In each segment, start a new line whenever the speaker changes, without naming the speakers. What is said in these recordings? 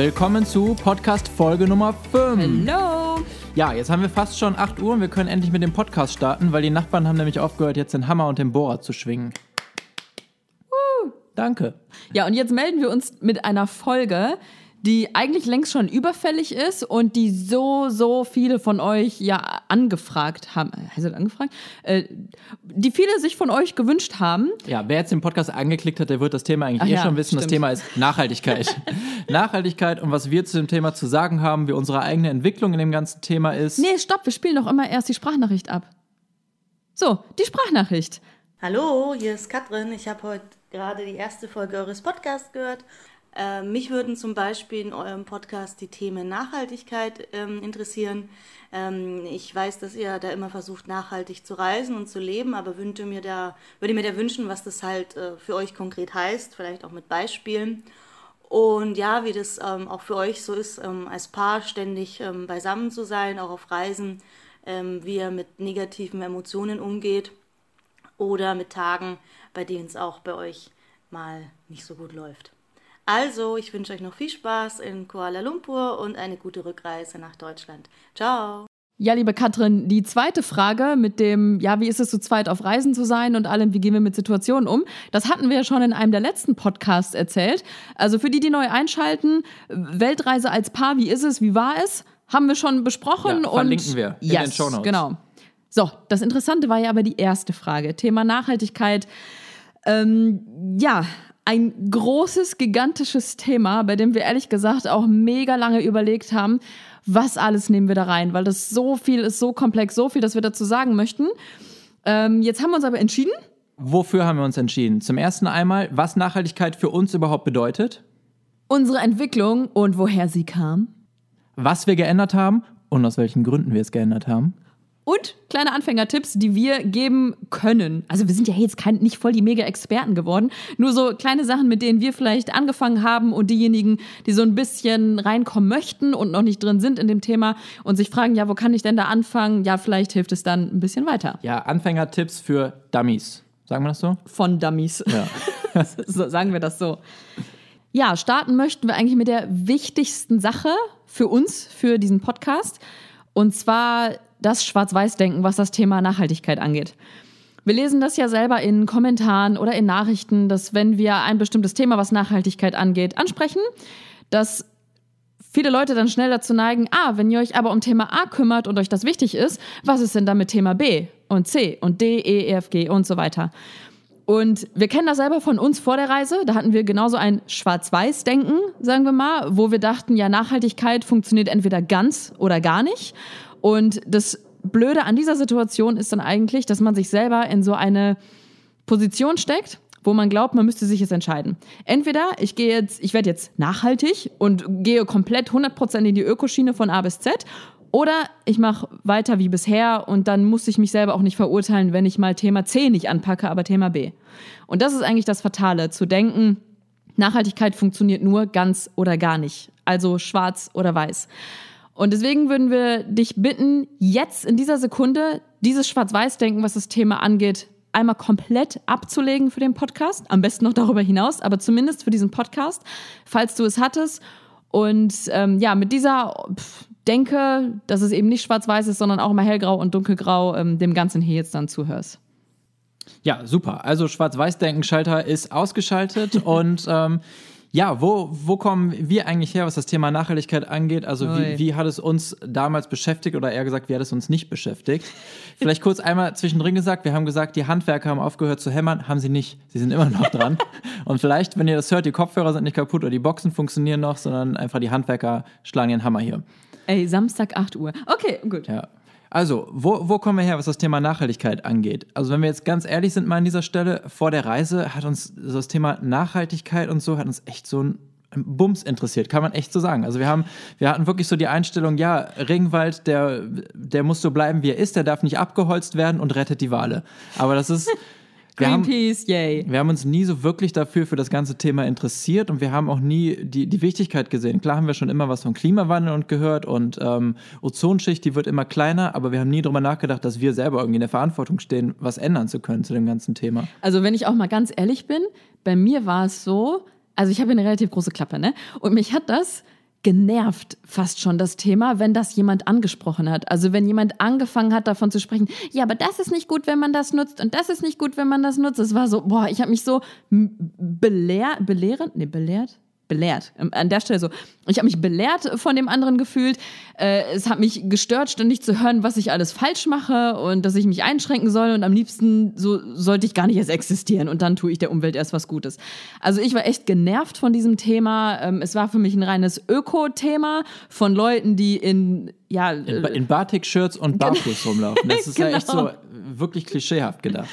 willkommen zu Podcast Folge Nummer 5.
Hallo.
Ja, jetzt haben wir fast schon 8 Uhr und wir können endlich mit dem Podcast starten, weil die Nachbarn haben nämlich aufgehört, jetzt den Hammer und den Bohrer zu schwingen. Uh, danke.
Ja, und jetzt melden wir uns mit einer Folge, die eigentlich längst schon überfällig ist und die so, so viele von euch ja angefragt haben. Heißt das angefragt? Äh, die viele sich von euch gewünscht haben.
Ja, wer jetzt den Podcast angeklickt hat, der wird das Thema eigentlich
Ach
eh
ja,
schon wissen. Das
stimmt.
Thema ist Nachhaltigkeit. Nachhaltigkeit und was wir zu dem Thema zu sagen haben, wie unsere eigene Entwicklung in dem ganzen Thema ist.
Nee, stopp, wir spielen doch immer erst die Sprachnachricht ab. So, die Sprachnachricht.
Hallo, hier ist Katrin. Ich habe heute gerade die erste Folge eures Podcasts gehört. Äh, mich würden zum Beispiel in eurem Podcast die Themen Nachhaltigkeit ähm, interessieren. Ähm, ich weiß, dass ihr da immer versucht, nachhaltig zu reisen und zu leben, aber würde mir da, würde mir da wünschen, was das halt äh, für euch konkret heißt, vielleicht auch mit Beispielen. Und ja, wie das ähm, auch für euch so ist, ähm, als Paar ständig ähm, beisammen zu sein, auch auf Reisen, ähm, wie ihr mit negativen Emotionen umgeht oder mit Tagen, bei denen es auch bei euch mal nicht so gut läuft. Also, ich wünsche euch noch viel Spaß in Kuala Lumpur und eine gute Rückreise nach Deutschland. Ciao!
Ja, liebe Katrin, die zweite Frage mit dem, ja, wie ist es zu zweit auf Reisen zu sein und allem, wie gehen wir mit Situationen um? Das hatten wir ja schon in einem der letzten Podcasts erzählt. Also für die, die neu einschalten, Weltreise als Paar, wie ist es, wie war es? Haben wir schon besprochen
Ja,
und
verlinken wir in
yes,
den Shownotes.
Genau. So, das Interessante war ja aber die erste Frage. Thema Nachhaltigkeit. Ähm, ja, ein großes, gigantisches Thema, bei dem wir ehrlich gesagt auch mega lange überlegt haben, was alles nehmen wir da rein, weil das so viel ist, so komplex, so viel, dass wir dazu sagen möchten. Ähm, jetzt haben wir uns aber entschieden.
Wofür haben wir uns entschieden? Zum ersten einmal, was Nachhaltigkeit für uns überhaupt bedeutet,
Unsere Entwicklung und woher sie kam.
was wir geändert haben und aus welchen Gründen wir es geändert haben.
Und kleine Anfängertipps, die wir geben können. Also wir sind ja jetzt kein, nicht voll die Mega-Experten geworden. Nur so kleine Sachen, mit denen wir vielleicht angefangen haben und diejenigen, die so ein bisschen reinkommen möchten und noch nicht drin sind in dem Thema und sich fragen, ja, wo kann ich denn da anfangen? Ja, vielleicht hilft es dann ein bisschen weiter.
Ja, Anfängertipps für Dummies. Sagen wir das so?
Von Dummies.
Ja.
so, sagen wir das so. Ja, starten möchten wir eigentlich mit der wichtigsten Sache für uns, für diesen Podcast. Und zwar das Schwarz-Weiß-Denken, was das Thema Nachhaltigkeit angeht. Wir lesen das ja selber in Kommentaren oder in Nachrichten, dass wenn wir ein bestimmtes Thema, was Nachhaltigkeit angeht, ansprechen, dass viele Leute dann schnell dazu neigen, ah, wenn ihr euch aber um Thema A kümmert und euch das wichtig ist, was ist denn dann mit Thema B und C und D, E, E, F, G und so weiter. Und wir kennen das selber von uns vor der Reise. Da hatten wir genauso ein Schwarz-Weiß-Denken, sagen wir mal, wo wir dachten, ja, Nachhaltigkeit funktioniert entweder ganz oder gar nicht. Und das Blöde an dieser Situation ist dann eigentlich, dass man sich selber in so eine Position steckt, wo man glaubt, man müsste sich jetzt entscheiden. Entweder ich gehe jetzt, ich werde jetzt nachhaltig und gehe komplett 100% in die Ökoschiene von A bis Z oder ich mache weiter wie bisher und dann muss ich mich selber auch nicht verurteilen, wenn ich mal Thema C nicht anpacke, aber Thema B. Und das ist eigentlich das Fatale, zu denken, Nachhaltigkeit funktioniert nur ganz oder gar nicht. Also schwarz oder weiß. Und deswegen würden wir dich bitten, jetzt in dieser Sekunde dieses Schwarz-Weiß-Denken, was das Thema angeht, einmal komplett abzulegen für den Podcast. Am besten noch darüber hinaus, aber zumindest für diesen Podcast, falls du es hattest. Und ähm, ja, mit dieser pff, Denke, dass es eben nicht schwarz-weiß ist, sondern auch mal hellgrau und dunkelgrau, ähm, dem Ganzen hier jetzt dann zuhörst.
Ja, super. Also Schwarz-Weiß-Denken-Schalter ist ausgeschaltet und ähm, ja, wo, wo kommen wir eigentlich her, was das Thema Nachhaltigkeit angeht? Also wie, wie hat es uns damals beschäftigt oder eher gesagt, wie hat es uns nicht beschäftigt? Vielleicht kurz einmal zwischendrin gesagt, wir haben gesagt, die Handwerker haben aufgehört zu hämmern, haben sie nicht. Sie sind immer noch dran. Und vielleicht, wenn ihr das hört, die Kopfhörer sind nicht kaputt oder die Boxen funktionieren noch, sondern einfach die Handwerker schlagen ihren Hammer hier.
Ey, Samstag 8 Uhr. Okay, gut.
Ja. Also, wo, wo kommen wir her, was das Thema Nachhaltigkeit angeht? Also, wenn wir jetzt ganz ehrlich sind mal an dieser Stelle, vor der Reise hat uns das Thema Nachhaltigkeit und so, hat uns echt so ein Bums interessiert, kann man echt so sagen. Also wir haben, wir hatten wirklich so die Einstellung, ja, Regenwald, der, der muss so bleiben, wie er ist, der darf nicht abgeholzt werden und rettet die Wale. Aber das ist, wir haben,
Greenpeace, yay.
wir haben uns nie so wirklich dafür für das ganze Thema interessiert und wir haben auch nie die, die Wichtigkeit gesehen. Klar haben wir schon immer was vom Klimawandel und gehört und ähm, Ozonschicht, die wird immer kleiner, aber wir haben nie darüber nachgedacht, dass wir selber irgendwie in der Verantwortung stehen, was ändern zu können zu dem ganzen Thema.
Also wenn ich auch mal ganz ehrlich bin, bei mir war es so, also ich habe eine relativ große Klappe, ne? Und mich hat das genervt fast schon das Thema, wenn das jemand angesprochen hat. Also wenn jemand angefangen hat davon zu sprechen, ja, aber das ist nicht gut, wenn man das nutzt und das ist nicht gut, wenn man das nutzt. Es war so, boah, ich habe mich so belehr, belehrend, nee, belehrt, belehrt. Ähm, an der Stelle so. Ich habe mich belehrt von dem anderen gefühlt. Äh, es hat mich gestört, ständig zu hören, was ich alles falsch mache und dass ich mich einschränken soll und am liebsten so sollte ich gar nicht erst existieren und dann tue ich der Umwelt erst was Gutes. Also ich war echt genervt von diesem Thema. Ähm, es war für mich ein reines Öko-Thema von Leuten, die in ja
in, in Batik-Shirts und barfuß rumlaufen. Das ist genau. ja echt so genau. wirklich klischeehaft gedacht.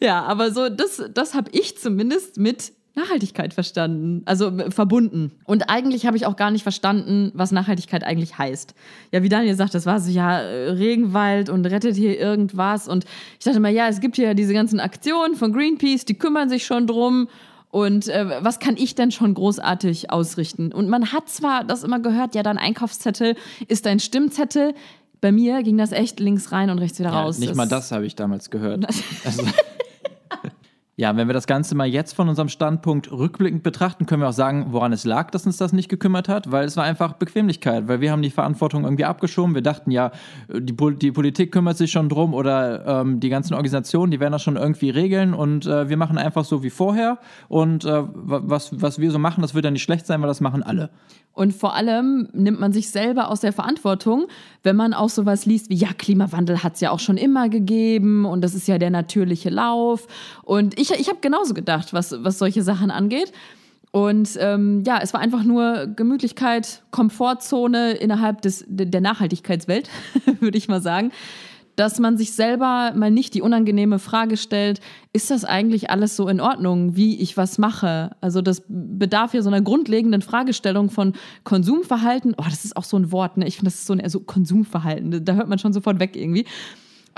Ja, aber so das das habe ich zumindest mit Nachhaltigkeit verstanden, also verbunden. Und eigentlich habe ich auch gar nicht verstanden, was Nachhaltigkeit eigentlich heißt. Ja, wie Daniel sagt, das war so, ja, Regenwald und rettet hier irgendwas. Und ich dachte mal, ja, es gibt hier diese ganzen Aktionen von Greenpeace, die kümmern sich schon drum. Und äh, was kann ich denn schon großartig ausrichten? Und man hat zwar das immer gehört, ja, dein Einkaufszettel ist dein Stimmzettel. Bei mir ging das echt links rein und rechts wieder
ja,
raus.
Nicht das mal das habe ich damals gehört. also, ja, wenn wir das Ganze mal jetzt von unserem Standpunkt rückblickend betrachten, können wir auch sagen, woran es lag, dass uns das nicht gekümmert hat, weil es war einfach Bequemlichkeit, weil wir haben die Verantwortung irgendwie abgeschoben. Wir dachten ja, die, die Politik kümmert sich schon drum oder ähm, die ganzen Organisationen, die werden das schon irgendwie regeln und äh, wir machen einfach so wie vorher und äh, was, was wir so machen, das wird dann nicht schlecht sein, weil das machen alle.
Und vor allem nimmt man sich selber aus der Verantwortung, wenn man auch sowas liest wie, ja, Klimawandel hat es ja auch schon immer gegeben und das ist ja der natürliche Lauf. Und ich, ich habe genauso gedacht, was, was solche Sachen angeht. Und ähm, ja, es war einfach nur Gemütlichkeit, Komfortzone innerhalb des, der Nachhaltigkeitswelt, würde ich mal sagen dass man sich selber mal nicht die unangenehme Frage stellt, ist das eigentlich alles so in Ordnung, wie ich was mache? Also das bedarf ja so einer grundlegenden Fragestellung von Konsumverhalten. Oh, das ist auch so ein Wort, ne? Ich finde, das ist so ein also Konsumverhalten. Da hört man schon sofort weg irgendwie.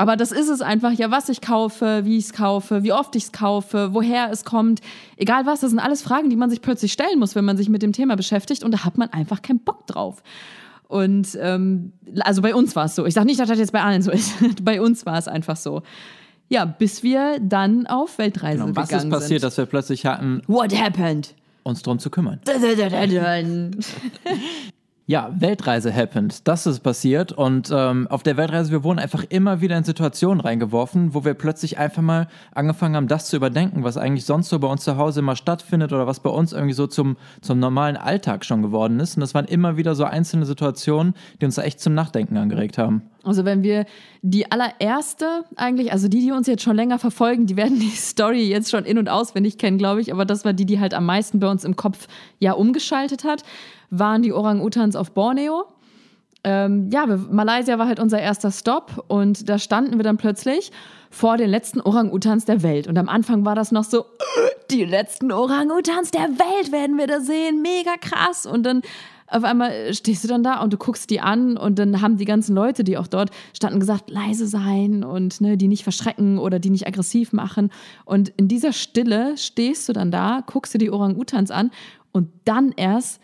Aber das ist es einfach, ja, was ich kaufe, wie ich es kaufe, wie oft ich es kaufe, woher es kommt, egal was, das sind alles Fragen, die man sich plötzlich stellen muss, wenn man sich mit dem Thema beschäftigt und da hat man einfach keinen Bock drauf. Und ähm, also bei uns war es so. Ich sage nicht, dass das jetzt bei allen so ist. bei uns war es einfach so. Ja, bis wir dann auf Weltreise genau,
gegangen
sind.
Was ist passiert, sind. dass wir plötzlich hatten?
What happened?
Uns drum zu kümmern. Ja, Weltreise happened. Das ist passiert. Und ähm, auf der Weltreise, wir wurden einfach immer wieder in Situationen reingeworfen, wo wir plötzlich einfach mal angefangen haben, das zu überdenken, was eigentlich sonst so bei uns zu Hause immer stattfindet oder was bei uns irgendwie so zum, zum normalen Alltag schon geworden ist. Und das waren immer wieder so einzelne Situationen, die uns da echt zum Nachdenken angeregt haben.
Also wenn wir die allererste eigentlich, also die, die uns jetzt schon länger verfolgen, die werden die Story jetzt schon in- und auswendig kennen, glaube ich. Aber das war die, die halt am meisten bei uns im Kopf ja umgeschaltet hat waren die Orang-Utans auf Borneo. Ähm, ja, wir, Malaysia war halt unser erster Stop und da standen wir dann plötzlich vor den letzten Orang-Utans der Welt. Und am Anfang war das noch so, die letzten Orang-Utans der Welt werden wir da sehen, mega krass. Und dann auf einmal stehst du dann da und du guckst die an und dann haben die ganzen Leute, die auch dort standen, gesagt, leise sein und ne, die nicht verschrecken oder die nicht aggressiv machen. Und in dieser Stille stehst du dann da, guckst dir die Orang-Utans an und dann erst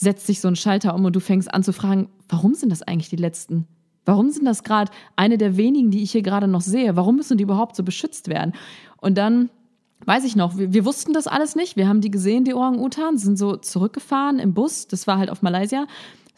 setzt sich so ein Schalter um und du fängst an zu fragen, warum sind das eigentlich die letzten? Warum sind das gerade eine der wenigen, die ich hier gerade noch sehe? Warum müssen die überhaupt so beschützt werden? Und dann weiß ich noch, wir, wir wussten das alles nicht. Wir haben die gesehen, die Orang-Utans, sind so zurückgefahren im Bus. Das war halt auf Malaysia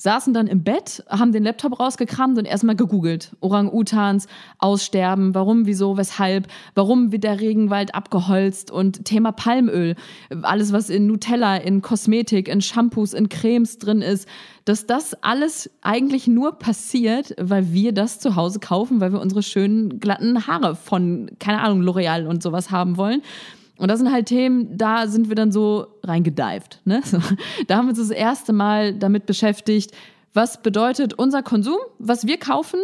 saßen dann im Bett, haben den Laptop rausgekramt und erstmal gegoogelt. Orang-Utans, Aussterben, warum, wieso, weshalb, warum wird der Regenwald abgeholzt und Thema Palmöl, alles, was in Nutella, in Kosmetik, in Shampoos, in Cremes drin ist, dass das alles eigentlich nur passiert, weil wir das zu Hause kaufen, weil wir unsere schönen glatten Haare von, keine Ahnung, L'Oreal und sowas haben wollen. Und das sind halt Themen, da sind wir dann so reingedived. Ne? So, da haben wir uns das erste Mal damit beschäftigt, was bedeutet unser Konsum, was wir kaufen.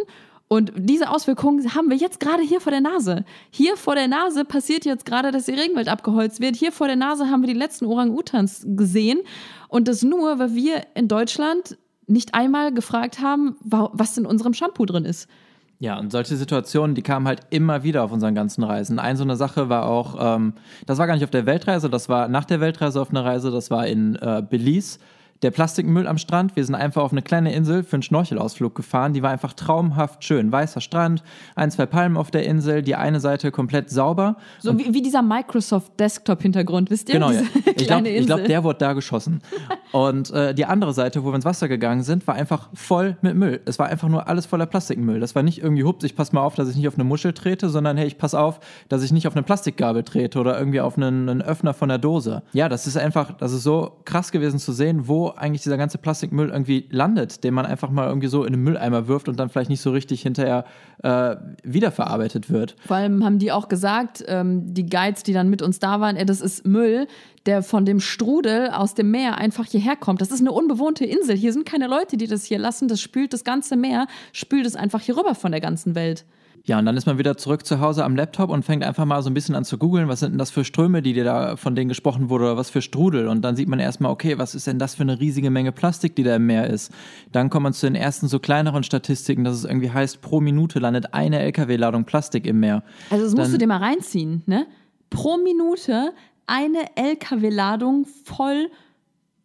Und diese Auswirkungen haben wir jetzt gerade hier vor der Nase. Hier vor der Nase passiert jetzt gerade, dass die Regenwald abgeholzt wird. Hier vor der Nase haben wir die letzten Orang-Utans gesehen. Und das nur, weil wir in Deutschland nicht einmal gefragt haben, was in unserem Shampoo drin ist.
Ja, und solche Situationen, die kamen halt immer wieder auf unseren ganzen Reisen. Eine so eine Sache war auch, ähm, das war gar nicht auf der Weltreise, das war nach der Weltreise auf einer Reise, das war in äh, Belize. Der Plastikmüll am Strand. Wir sind einfach auf eine kleine Insel für einen Schnorchelausflug gefahren. Die war einfach traumhaft schön. Weißer Strand, ein, zwei Palmen auf der Insel, die eine Seite komplett sauber.
So wie, wie dieser Microsoft Desktop-Hintergrund, wisst ihr?
Genau, ja. Ich glaube, glaub, der wurde da geschossen. Und äh, die andere Seite, wo wir ins Wasser gegangen sind, war einfach voll mit Müll. Es war einfach nur alles voller Plastikmüll. Das war nicht irgendwie, hups, ich pass mal auf, dass ich nicht auf eine Muschel trete, sondern hey, ich pass auf, dass ich nicht auf eine Plastikgabel trete oder irgendwie auf einen, einen Öffner von der Dose. Ja, das ist einfach, das ist so krass gewesen zu sehen, wo eigentlich dieser ganze Plastikmüll irgendwie landet, den man einfach mal irgendwie so in den Mülleimer wirft und dann vielleicht nicht so richtig hinterher äh, wiederverarbeitet wird.
Vor allem haben die auch gesagt, ähm, die Guides, die dann mit uns da waren, ey, das ist Müll, der von dem Strudel aus dem Meer einfach hierher kommt. Das ist eine unbewohnte Insel. Hier sind keine Leute, die das hier lassen. Das spült das ganze Meer, spült es einfach hier rüber von der ganzen Welt.
Ja, und dann ist man wieder zurück zu Hause am Laptop und fängt einfach mal so ein bisschen an zu googeln, was sind denn das für Ströme, die dir da von denen gesprochen wurde oder was für Strudel. Und dann sieht man erstmal, okay, was ist denn das für eine riesige Menge Plastik, die da im Meer ist. Dann kommt man zu den ersten so kleineren Statistiken, dass es irgendwie heißt, pro Minute landet eine LKW-Ladung Plastik im Meer.
Also das musst
Dann-
du dir mal reinziehen, ne? Pro Minute eine LKW-Ladung voll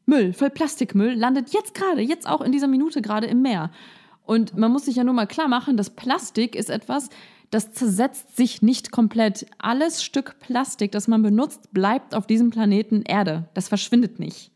Müll, voll Plastikmüll landet jetzt gerade, jetzt auch in dieser Minute gerade im Meer. Und man muss sich ja nur mal klar machen, dass Plastik ist etwas, das zersetzt sich nicht komplett. Alles Stück Plastik, das man benutzt, bleibt auf diesem Planeten Erde. Das verschwindet nicht.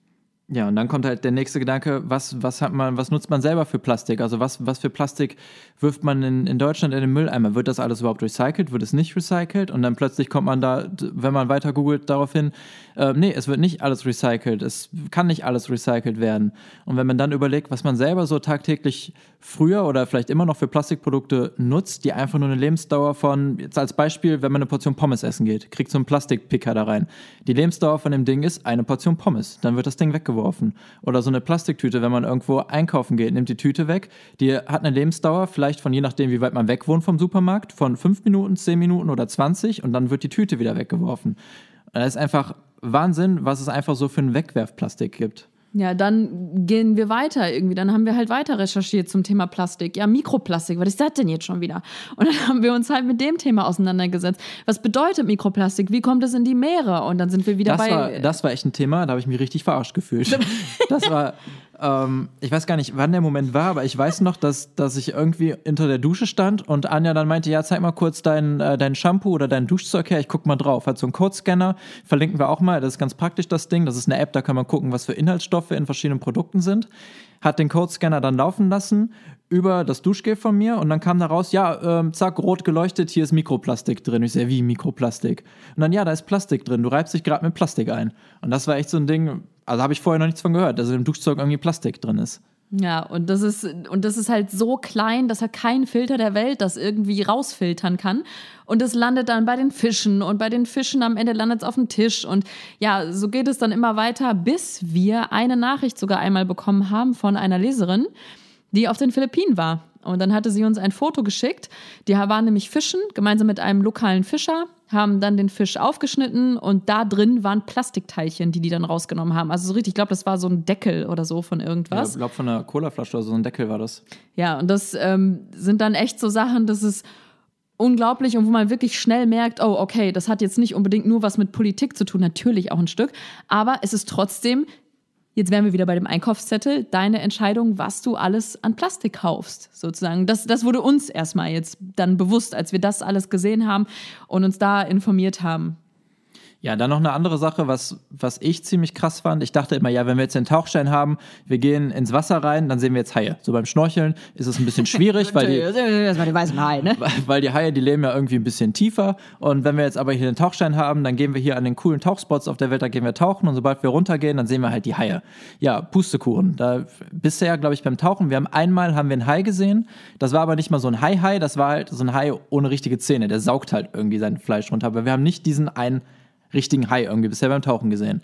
Ja, und dann kommt halt der nächste Gedanke, was, was hat man, was nutzt man selber für Plastik? Also was, was für Plastik wirft man in, in Deutschland in den Mülleimer? Wird das alles überhaupt recycelt? Wird es nicht recycelt? Und dann plötzlich kommt man da, wenn man weiter googelt, darauf hin, äh, nee, es wird nicht alles recycelt. Es kann nicht alles recycelt werden. Und wenn man dann überlegt, was man selber so tagtäglich früher oder vielleicht immer noch für Plastikprodukte nutzt, die einfach nur eine Lebensdauer von, jetzt als Beispiel, wenn man eine Portion Pommes essen geht, kriegt so einen Plastikpicker da rein. Die Lebensdauer von dem Ding ist eine Portion Pommes. Dann wird das Ding weggeworfen. Oder so eine Plastiktüte, wenn man irgendwo einkaufen geht, nimmt die Tüte weg. Die hat eine Lebensdauer, vielleicht von je nachdem, wie weit man weg wohnt vom Supermarkt, von fünf Minuten, zehn Minuten oder 20 und dann wird die Tüte wieder weggeworfen. Und das ist einfach Wahnsinn, was es einfach so für ein Wegwerfplastik gibt.
Ja, dann gehen wir weiter irgendwie. Dann haben wir halt weiter recherchiert zum Thema Plastik. Ja, Mikroplastik, was ist das denn jetzt schon wieder? Und dann haben wir uns halt mit dem Thema auseinandergesetzt. Was bedeutet Mikroplastik? Wie kommt es in die Meere? Und dann sind wir wieder
Das
bei.
war, das war echt ein Thema, da habe ich mich richtig verarscht gefühlt. Das war, ähm, ich weiß gar nicht, wann der Moment war, aber ich weiß noch, dass, dass ich irgendwie unter der Dusche stand und Anja dann meinte, ja, zeig mal kurz dein, äh, dein Shampoo oder dein Duschzeug her, ich guck mal drauf. Hat so einen Codescanner, verlinken wir auch mal, das ist ganz praktisch, das Ding. Das ist eine App, da kann man gucken, was für Inhaltsstoffe in verschiedenen Produkten sind. Hat den Codescanner dann laufen lassen über das Duschgel von mir und dann kam da raus, ja, ähm, zack, rot geleuchtet, hier ist Mikroplastik drin. Ich sehe, wie Mikroplastik? Und dann, ja, da ist Plastik drin, du reibst dich gerade mit Plastik ein. Und das war echt so ein Ding, also habe ich vorher noch nichts von gehört, dass im Duschzeug irgendwie Plastik drin ist.
Ja, und das ist, und das ist halt so klein, dass er kein Filter der Welt das irgendwie rausfiltern kann. Und es landet dann bei den Fischen und bei den Fischen am Ende landet es auf dem Tisch. Und ja, so geht es dann immer weiter, bis wir eine Nachricht sogar einmal bekommen haben von einer Leserin, die auf den Philippinen war. Und dann hatte sie uns ein Foto geschickt. Die waren nämlich fischen, gemeinsam mit einem lokalen Fischer, haben dann den Fisch aufgeschnitten und da drin waren Plastikteilchen, die die dann rausgenommen haben. Also so richtig, ich glaube, das war so ein Deckel oder so von irgendwas.
Ich glaube, von einer Colaflasche oder so ein Deckel war das.
Ja, und das ähm, sind dann echt so Sachen, das ist unglaublich und wo man wirklich schnell merkt, oh, okay, das hat jetzt nicht unbedingt nur was mit Politik zu tun, natürlich auch ein Stück, aber es ist trotzdem, jetzt wären wir wieder bei dem Einkaufszettel, deine Entscheidung, was du alles an Plastik kaufst, sozusagen. Das, das wurde uns erstmal jetzt dann bewusst, als wir das alles gesehen haben und uns da informiert haben.
Ja, dann noch eine andere Sache, was, was ich ziemlich krass fand. Ich dachte immer, ja, wenn wir jetzt den Tauchschein haben, wir gehen ins Wasser rein, dann sehen wir jetzt Haie. So beim Schnorcheln ist es ein bisschen schwierig, weil die,
die weißen Haie, ne?
weil die Haie, die leben ja irgendwie ein bisschen tiefer. Und wenn wir jetzt aber hier den Tauchschein haben, dann gehen wir hier an den coolen Tauchspots auf der Welt, da gehen wir tauchen. Und sobald wir runtergehen, dann sehen wir halt die Haie. Ja, Pustekuchen. Da bisher, glaube ich, beim Tauchen, wir haben einmal haben wir einen Hai gesehen. Das war aber nicht mal so ein Hai-Hai, das war halt so ein Hai ohne richtige Zähne. Der saugt halt irgendwie sein Fleisch runter. Aber wir haben nicht diesen einen richtigen Hai irgendwie bisher beim Tauchen gesehen.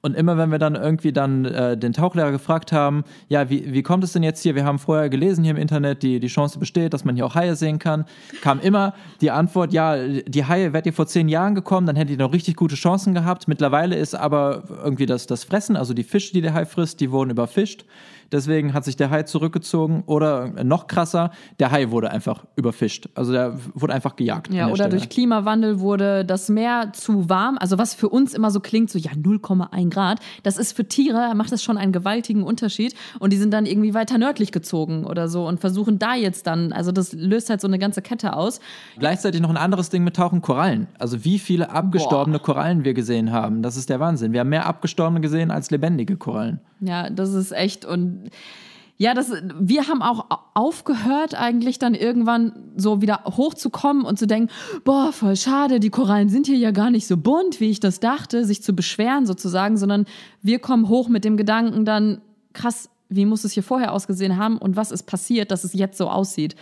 Und immer wenn wir dann irgendwie dann äh, den Tauchlehrer gefragt haben, ja, wie, wie kommt es denn jetzt hier? Wir haben vorher gelesen hier im Internet, die, die Chance besteht, dass man hier auch Haie sehen kann. Kam immer die Antwort, ja, die Haie wärt ihr vor zehn Jahren gekommen, dann hättet ihr noch richtig gute Chancen gehabt. Mittlerweile ist aber irgendwie das, das Fressen, also die Fische, die der Hai frisst, die wurden überfischt. Deswegen hat sich der Hai zurückgezogen oder noch krasser, der Hai wurde einfach überfischt. Also der wurde einfach gejagt.
Ja,
der
oder
Stelle.
durch Klimawandel wurde das Meer zu warm. Also Also was für uns immer so klingt, so ja 0,1 Grad, das ist für Tiere, macht das schon einen gewaltigen Unterschied und die sind dann irgendwie weiter nördlich gezogen oder so und versuchen da jetzt dann, also das löst halt so eine ganze Kette aus.
Gleichzeitig noch ein anderes Ding mit Tauchen Korallen. Also wie viele abgestorbene Boah. Korallen wir gesehen haben, das ist der Wahnsinn. Wir haben mehr abgestorbene gesehen als lebendige Korallen.
Ja, das ist echt und ja, das, wir haben auch aufgehört, eigentlich dann irgendwann so wieder hochzukommen und zu denken, boah, voll schade, die Korallen sind hier ja gar nicht so bunt, wie ich das dachte, sich zu beschweren sozusagen, sondern wir kommen hoch mit dem Gedanken dann, krass, wie muss es hier vorher ausgesehen haben und was ist passiert, dass es jetzt so aussieht.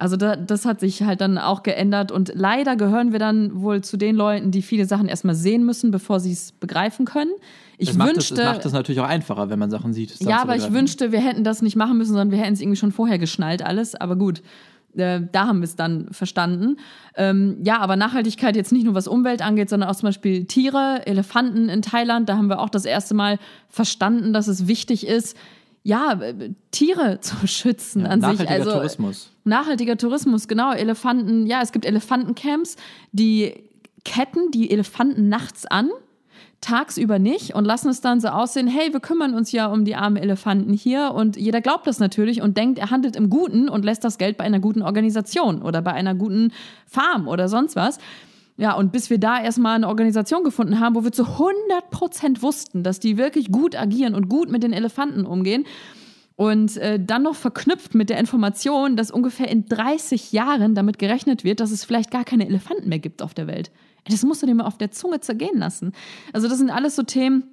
Also da, das hat sich halt dann auch geändert und leider gehören wir dann wohl zu den Leuten, die viele Sachen erstmal sehen müssen, bevor sie es begreifen können. Ich
macht wünschte, es macht es natürlich auch einfacher, wenn man Sachen sieht.
Ja, aber ich wünschte, wir hätten das nicht machen müssen, sondern wir hätten es irgendwie schon vorher geschnallt alles. Aber gut, äh, da haben wir es dann verstanden. Ähm, ja, aber Nachhaltigkeit jetzt nicht nur was Umwelt angeht, sondern auch zum Beispiel Tiere, Elefanten in Thailand. Da haben wir auch das erste Mal verstanden, dass es wichtig ist, ja, äh, Tiere zu schützen ja, an
nachhaltiger
sich. Also,
Tourismus.
Nachhaltiger Tourismus, genau. Elefanten, ja, es gibt Elefantencamps, die ketten die Elefanten nachts an, tagsüber nicht und lassen es dann so aussehen, hey, wir kümmern uns ja um die armen Elefanten hier und jeder glaubt das natürlich und denkt, er handelt im Guten und lässt das Geld bei einer guten Organisation oder bei einer guten Farm oder sonst was. Ja, und bis wir da erstmal eine Organisation gefunden haben, wo wir zu 100 Prozent wussten, dass die wirklich gut agieren und gut mit den Elefanten umgehen. Und äh, dann noch verknüpft mit der Information, dass ungefähr in 30 Jahren damit gerechnet wird, dass es vielleicht gar keine Elefanten mehr gibt auf der Welt. Das musst du dir mal auf der Zunge zergehen lassen. Also das sind alles so Themen,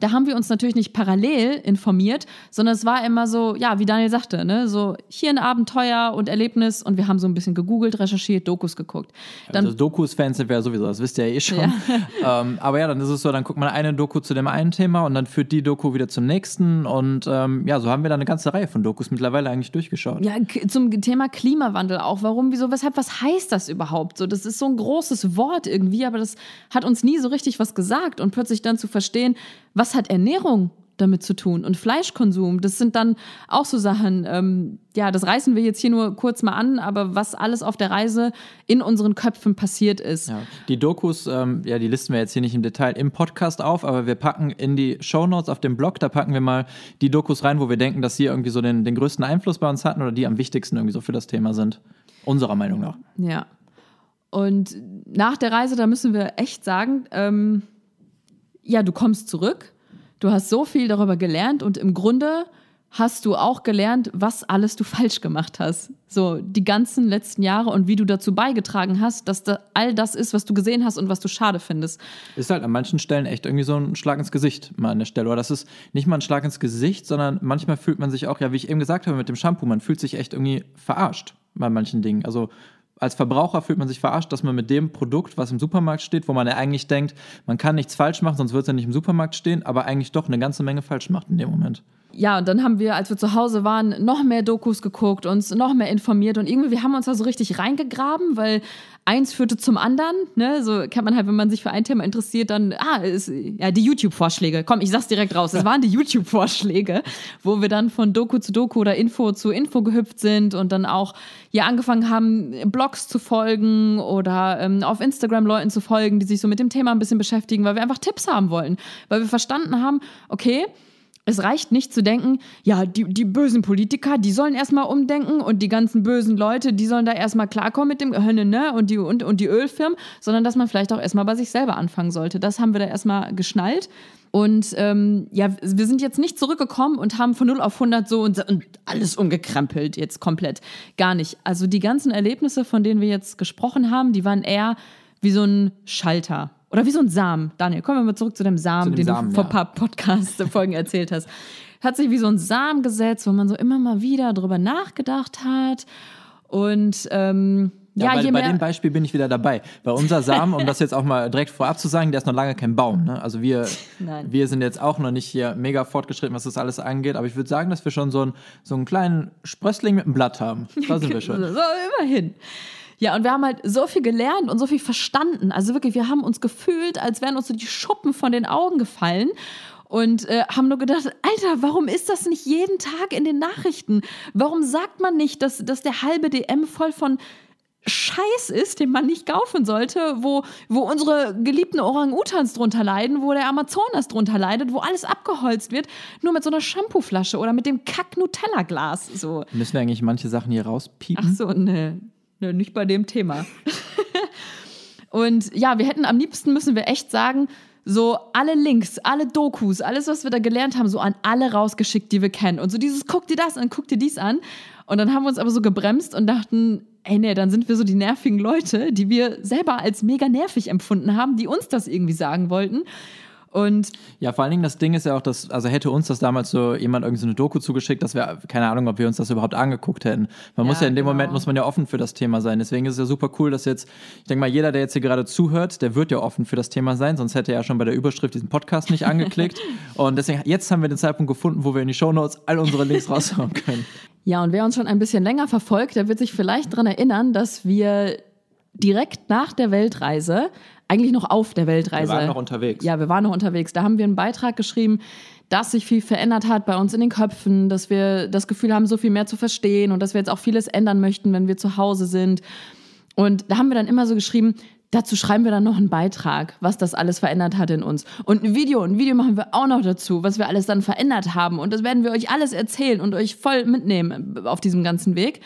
da haben wir uns natürlich nicht parallel informiert, sondern es war immer so, ja, wie Daniel sagte, ne, so hier ein Abenteuer und Erlebnis und wir haben so ein bisschen gegoogelt, recherchiert, Dokus geguckt.
Dann, also Dokus-Fans sind wir ja sowieso, das wisst ihr ja eh schon. Ja. ähm, aber ja, dann ist es so, dann guckt man eine Doku zu dem einen Thema und dann führt die Doku wieder zum nächsten und ähm, ja, so haben wir dann eine ganze Reihe von Dokus mittlerweile eigentlich durchgeschaut.
Ja, zum Thema Klimawandel auch. Warum, wieso, weshalb, was heißt das überhaupt? So, das ist so ein großes Wort irgendwie, aber das hat uns nie so richtig was gesagt und plötzlich dann zu verstehen, was hat Ernährung damit zu tun und Fleischkonsum. Das sind dann auch so Sachen, ähm, ja, das reißen wir jetzt hier nur kurz mal an, aber was alles auf der Reise in unseren Köpfen passiert ist.
Ja, die Dokus, ähm, ja, die listen wir jetzt hier nicht im Detail im Podcast auf, aber wir packen in die Show Notes auf dem Blog, da packen wir mal die Dokus rein, wo wir denken, dass sie irgendwie so den, den größten Einfluss bei uns hatten oder die am wichtigsten irgendwie so für das Thema sind. Unserer Meinung nach.
Ja. Und nach der Reise, da müssen wir echt sagen, ähm, ja, du kommst zurück, du hast so viel darüber gelernt und im Grunde hast du auch gelernt, was alles du falsch gemacht hast. So die ganzen letzten Jahre und wie du dazu beigetragen hast, dass da all das ist, was du gesehen hast und was du schade findest.
Ist halt an manchen Stellen echt irgendwie so ein Schlag ins Gesicht mal an der Stelle. Oder das ist nicht mal ein Schlag ins Gesicht, sondern manchmal fühlt man sich auch, ja, wie ich eben gesagt habe mit dem Shampoo, man fühlt sich echt irgendwie verarscht bei manchen Dingen. Also als Verbraucher fühlt man sich verarscht, dass man mit dem Produkt, was im Supermarkt steht, wo man ja eigentlich denkt, man kann nichts falsch machen, sonst wird es ja nicht im Supermarkt stehen, aber eigentlich doch eine ganze Menge falsch macht in dem Moment.
Ja, und dann haben wir, als wir zu Hause waren, noch mehr Dokus geguckt, uns noch mehr informiert und irgendwie, wir haben uns da so richtig reingegraben, weil eins führte zum anderen. Ne? So kennt man halt, wenn man sich für ein Thema interessiert, dann, ah, ist, ja, die YouTube-Vorschläge. Komm, ich sag's direkt raus. Es waren die YouTube-Vorschläge, wo wir dann von Doku zu Doku oder Info zu Info gehüpft sind und dann auch ja angefangen haben, Blogs zu folgen oder ähm, auf Instagram Leuten zu folgen, die sich so mit dem Thema ein bisschen beschäftigen, weil wir einfach Tipps haben wollen. Weil wir verstanden haben, okay, es reicht nicht zu denken, ja, die, die bösen Politiker, die sollen erstmal umdenken und die ganzen bösen Leute, die sollen da erstmal klarkommen mit dem Hönne, ne? Und die, und, und die Ölfirmen, sondern dass man vielleicht auch erstmal bei sich selber anfangen sollte. Das haben wir da erstmal geschnallt. Und ähm, ja, wir sind jetzt nicht zurückgekommen und haben von 0 auf 100 so und, und alles umgekrempelt, jetzt komplett. Gar nicht. Also die ganzen Erlebnisse, von denen wir jetzt gesprochen haben, die waren eher wie so ein Schalter oder wie so ein Samen. Daniel, kommen wir mal zurück zu dem Samen, zu dem den Samen, du vor ein paar Podcast-Folgen erzählt hast. Hat sich wie so ein Samen gesetzt, wo man so immer mal wieder drüber nachgedacht hat. Und ähm, ja,
ja bei, bei, dem Beispiel bin ich wieder dabei. Bei unser Samen, um das jetzt auch mal direkt vorab zu sagen, der ist noch lange kein Baum. Ne? Also wir, wir sind jetzt auch noch nicht hier mega fortgeschritten, was das alles angeht. Aber ich würde sagen, dass wir schon so, ein, so einen kleinen Sprössling mit einem Blatt haben. Da sind wir schon.
so, immerhin. Ja, und wir haben halt so viel gelernt und so viel verstanden. Also wirklich, wir haben uns gefühlt, als wären uns so die Schuppen von den Augen gefallen und äh, haben nur gedacht, Alter, warum ist das nicht jeden Tag in den Nachrichten? Warum sagt man nicht, dass, dass der halbe DM voll von Scheiß ist, den man nicht kaufen sollte, wo, wo unsere geliebten Orang-Utans drunter leiden, wo der Amazonas drunter leidet, wo alles abgeholzt wird, nur mit so einer Shampooflasche oder mit dem Kack-Nutella-Glas. So.
Müssen wir eigentlich manche Sachen hier rauspiepen?
Ach so, ne, ne nicht bei dem Thema. Und ja, wir hätten am liebsten, müssen wir echt sagen, so alle Links, alle Dokus, alles, was wir da gelernt haben, so an alle rausgeschickt, die wir kennen. Und so dieses, guck dir das an, guck dir dies an. Und dann haben wir uns aber so gebremst und dachten, ey, nee, dann sind wir so die nervigen Leute, die wir selber als mega nervig empfunden haben, die uns das irgendwie sagen wollten. Und
ja, vor allen Dingen das Ding ist ja auch, dass, also hätte uns das damals so jemand irgendwie so eine Doku zugeschickt, dass wir, keine Ahnung, ob wir uns das überhaupt angeguckt hätten. Man ja, muss ja in dem genau. Moment, muss man ja offen für das Thema sein. Deswegen ist es ja super cool, dass jetzt, ich denke mal, jeder, der jetzt hier gerade zuhört, der wird ja offen für das Thema sein, sonst hätte er ja schon bei der Überschrift diesen Podcast nicht angeklickt. Und deswegen, jetzt haben wir den Zeitpunkt gefunden, wo wir in die Shownotes all unsere Links raushauen können.
Ja, und wer uns schon ein bisschen länger verfolgt, der wird sich vielleicht daran erinnern, dass wir direkt nach der Weltreise, eigentlich noch auf der Weltreise. Wir
waren noch unterwegs.
Ja, wir waren noch unterwegs. Da haben wir einen Beitrag geschrieben, dass sich viel verändert hat bei uns in den Köpfen, dass wir das Gefühl haben, so viel mehr zu verstehen und dass wir jetzt auch vieles ändern möchten, wenn wir zu Hause sind. Und da haben wir dann immer so geschrieben, Dazu schreiben wir dann noch einen Beitrag, was das alles verändert hat in uns. Und ein Video, ein Video machen wir auch noch dazu, was wir alles dann verändert haben. Und das werden wir euch alles erzählen und euch voll mitnehmen auf diesem ganzen Weg.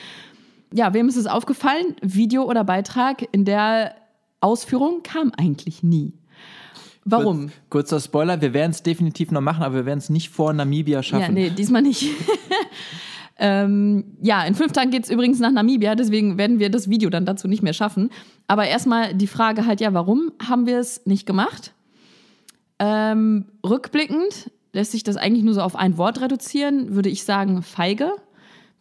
Ja, wem ist es aufgefallen? Video oder Beitrag in der Ausführung kam eigentlich nie. Warum?
kurzer Spoiler, wir werden es definitiv noch machen, aber wir werden es nicht vor Namibia schaffen. Ja,
nee, diesmal nicht. Ähm, ja, in fünf Tagen geht es übrigens nach Namibia, deswegen werden wir das Video dann dazu nicht mehr schaffen. Aber erstmal die Frage halt, ja, warum haben wir es nicht gemacht? Ähm, rückblickend lässt sich das eigentlich nur so auf ein Wort reduzieren, würde ich sagen, feige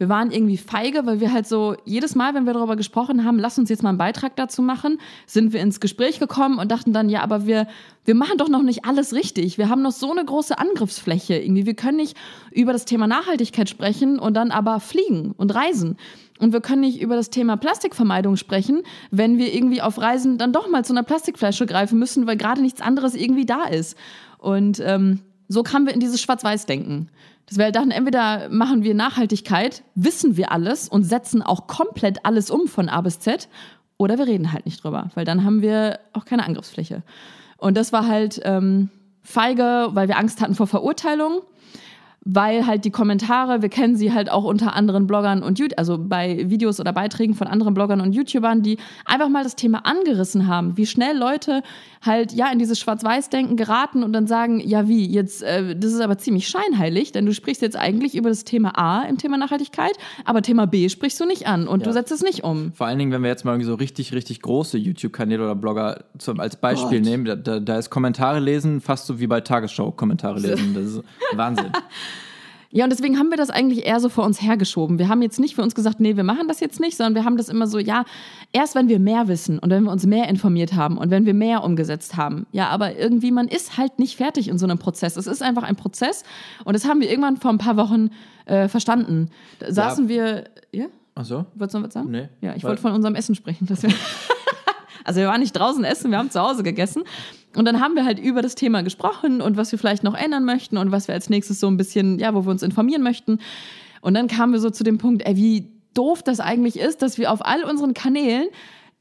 wir waren irgendwie feige, weil wir halt so jedes Mal, wenn wir darüber gesprochen haben, lass uns jetzt mal einen Beitrag dazu machen, sind wir ins Gespräch gekommen und dachten dann, ja, aber wir, wir machen doch noch nicht alles richtig. Wir haben noch so eine große Angriffsfläche irgendwie. Wir können nicht über das Thema Nachhaltigkeit sprechen und dann aber fliegen und reisen. Und wir können nicht über das Thema Plastikvermeidung sprechen, wenn wir irgendwie auf Reisen dann doch mal zu einer Plastikflasche greifen müssen, weil gerade nichts anderes irgendwie da ist. Und ähm, so kamen wir in dieses Schwarz-Weiß-Denken. Dass wir halt entweder machen wir Nachhaltigkeit, wissen wir alles und setzen auch komplett alles um von A bis Z, oder wir reden halt nicht drüber, weil dann haben wir auch keine Angriffsfläche. Und das war halt ähm, feige, weil wir Angst hatten vor Verurteilung weil halt die Kommentare, wir kennen sie halt auch unter anderen Bloggern und YouTube, also bei Videos oder Beiträgen von anderen Bloggern und YouTubern, die einfach mal das Thema angerissen haben, wie schnell Leute halt ja in dieses Schwarz-Weiß-Denken geraten und dann sagen, ja wie, jetzt, äh, das ist aber ziemlich scheinheilig, denn du sprichst jetzt eigentlich über das Thema A im Thema Nachhaltigkeit, aber Thema B sprichst du nicht an und ja. du setzt es nicht um.
Vor allen Dingen, wenn wir jetzt mal irgendwie so richtig, richtig große YouTube-Kanäle oder Blogger zum, als Beispiel Gott. nehmen, da, da ist Kommentare lesen fast so wie bei Tagesschau-Kommentare lesen. Das ist Wahnsinn.
Ja, und deswegen haben wir das eigentlich eher so vor uns hergeschoben. Wir haben jetzt nicht für uns gesagt, nee, wir machen das jetzt nicht, sondern wir haben das immer so, ja, erst wenn wir mehr wissen und wenn wir uns mehr informiert haben und wenn wir mehr umgesetzt haben. Ja, aber irgendwie, man ist halt nicht fertig in so einem Prozess. Es ist einfach ein Prozess und das haben wir irgendwann vor ein paar Wochen äh, verstanden. Da saßen ja. wir, ja?
Ach so?
Wolltest du noch was sagen?
Nee.
Ja, ich wollte von unserem Essen sprechen. Dass wir also wir waren nicht draußen essen, wir haben zu Hause gegessen. Und dann haben wir halt über das Thema gesprochen und was wir vielleicht noch ändern möchten und was wir als nächstes so ein bisschen, ja, wo wir uns informieren möchten. Und dann kamen wir so zu dem Punkt, ey, wie doof das eigentlich ist, dass wir auf all unseren Kanälen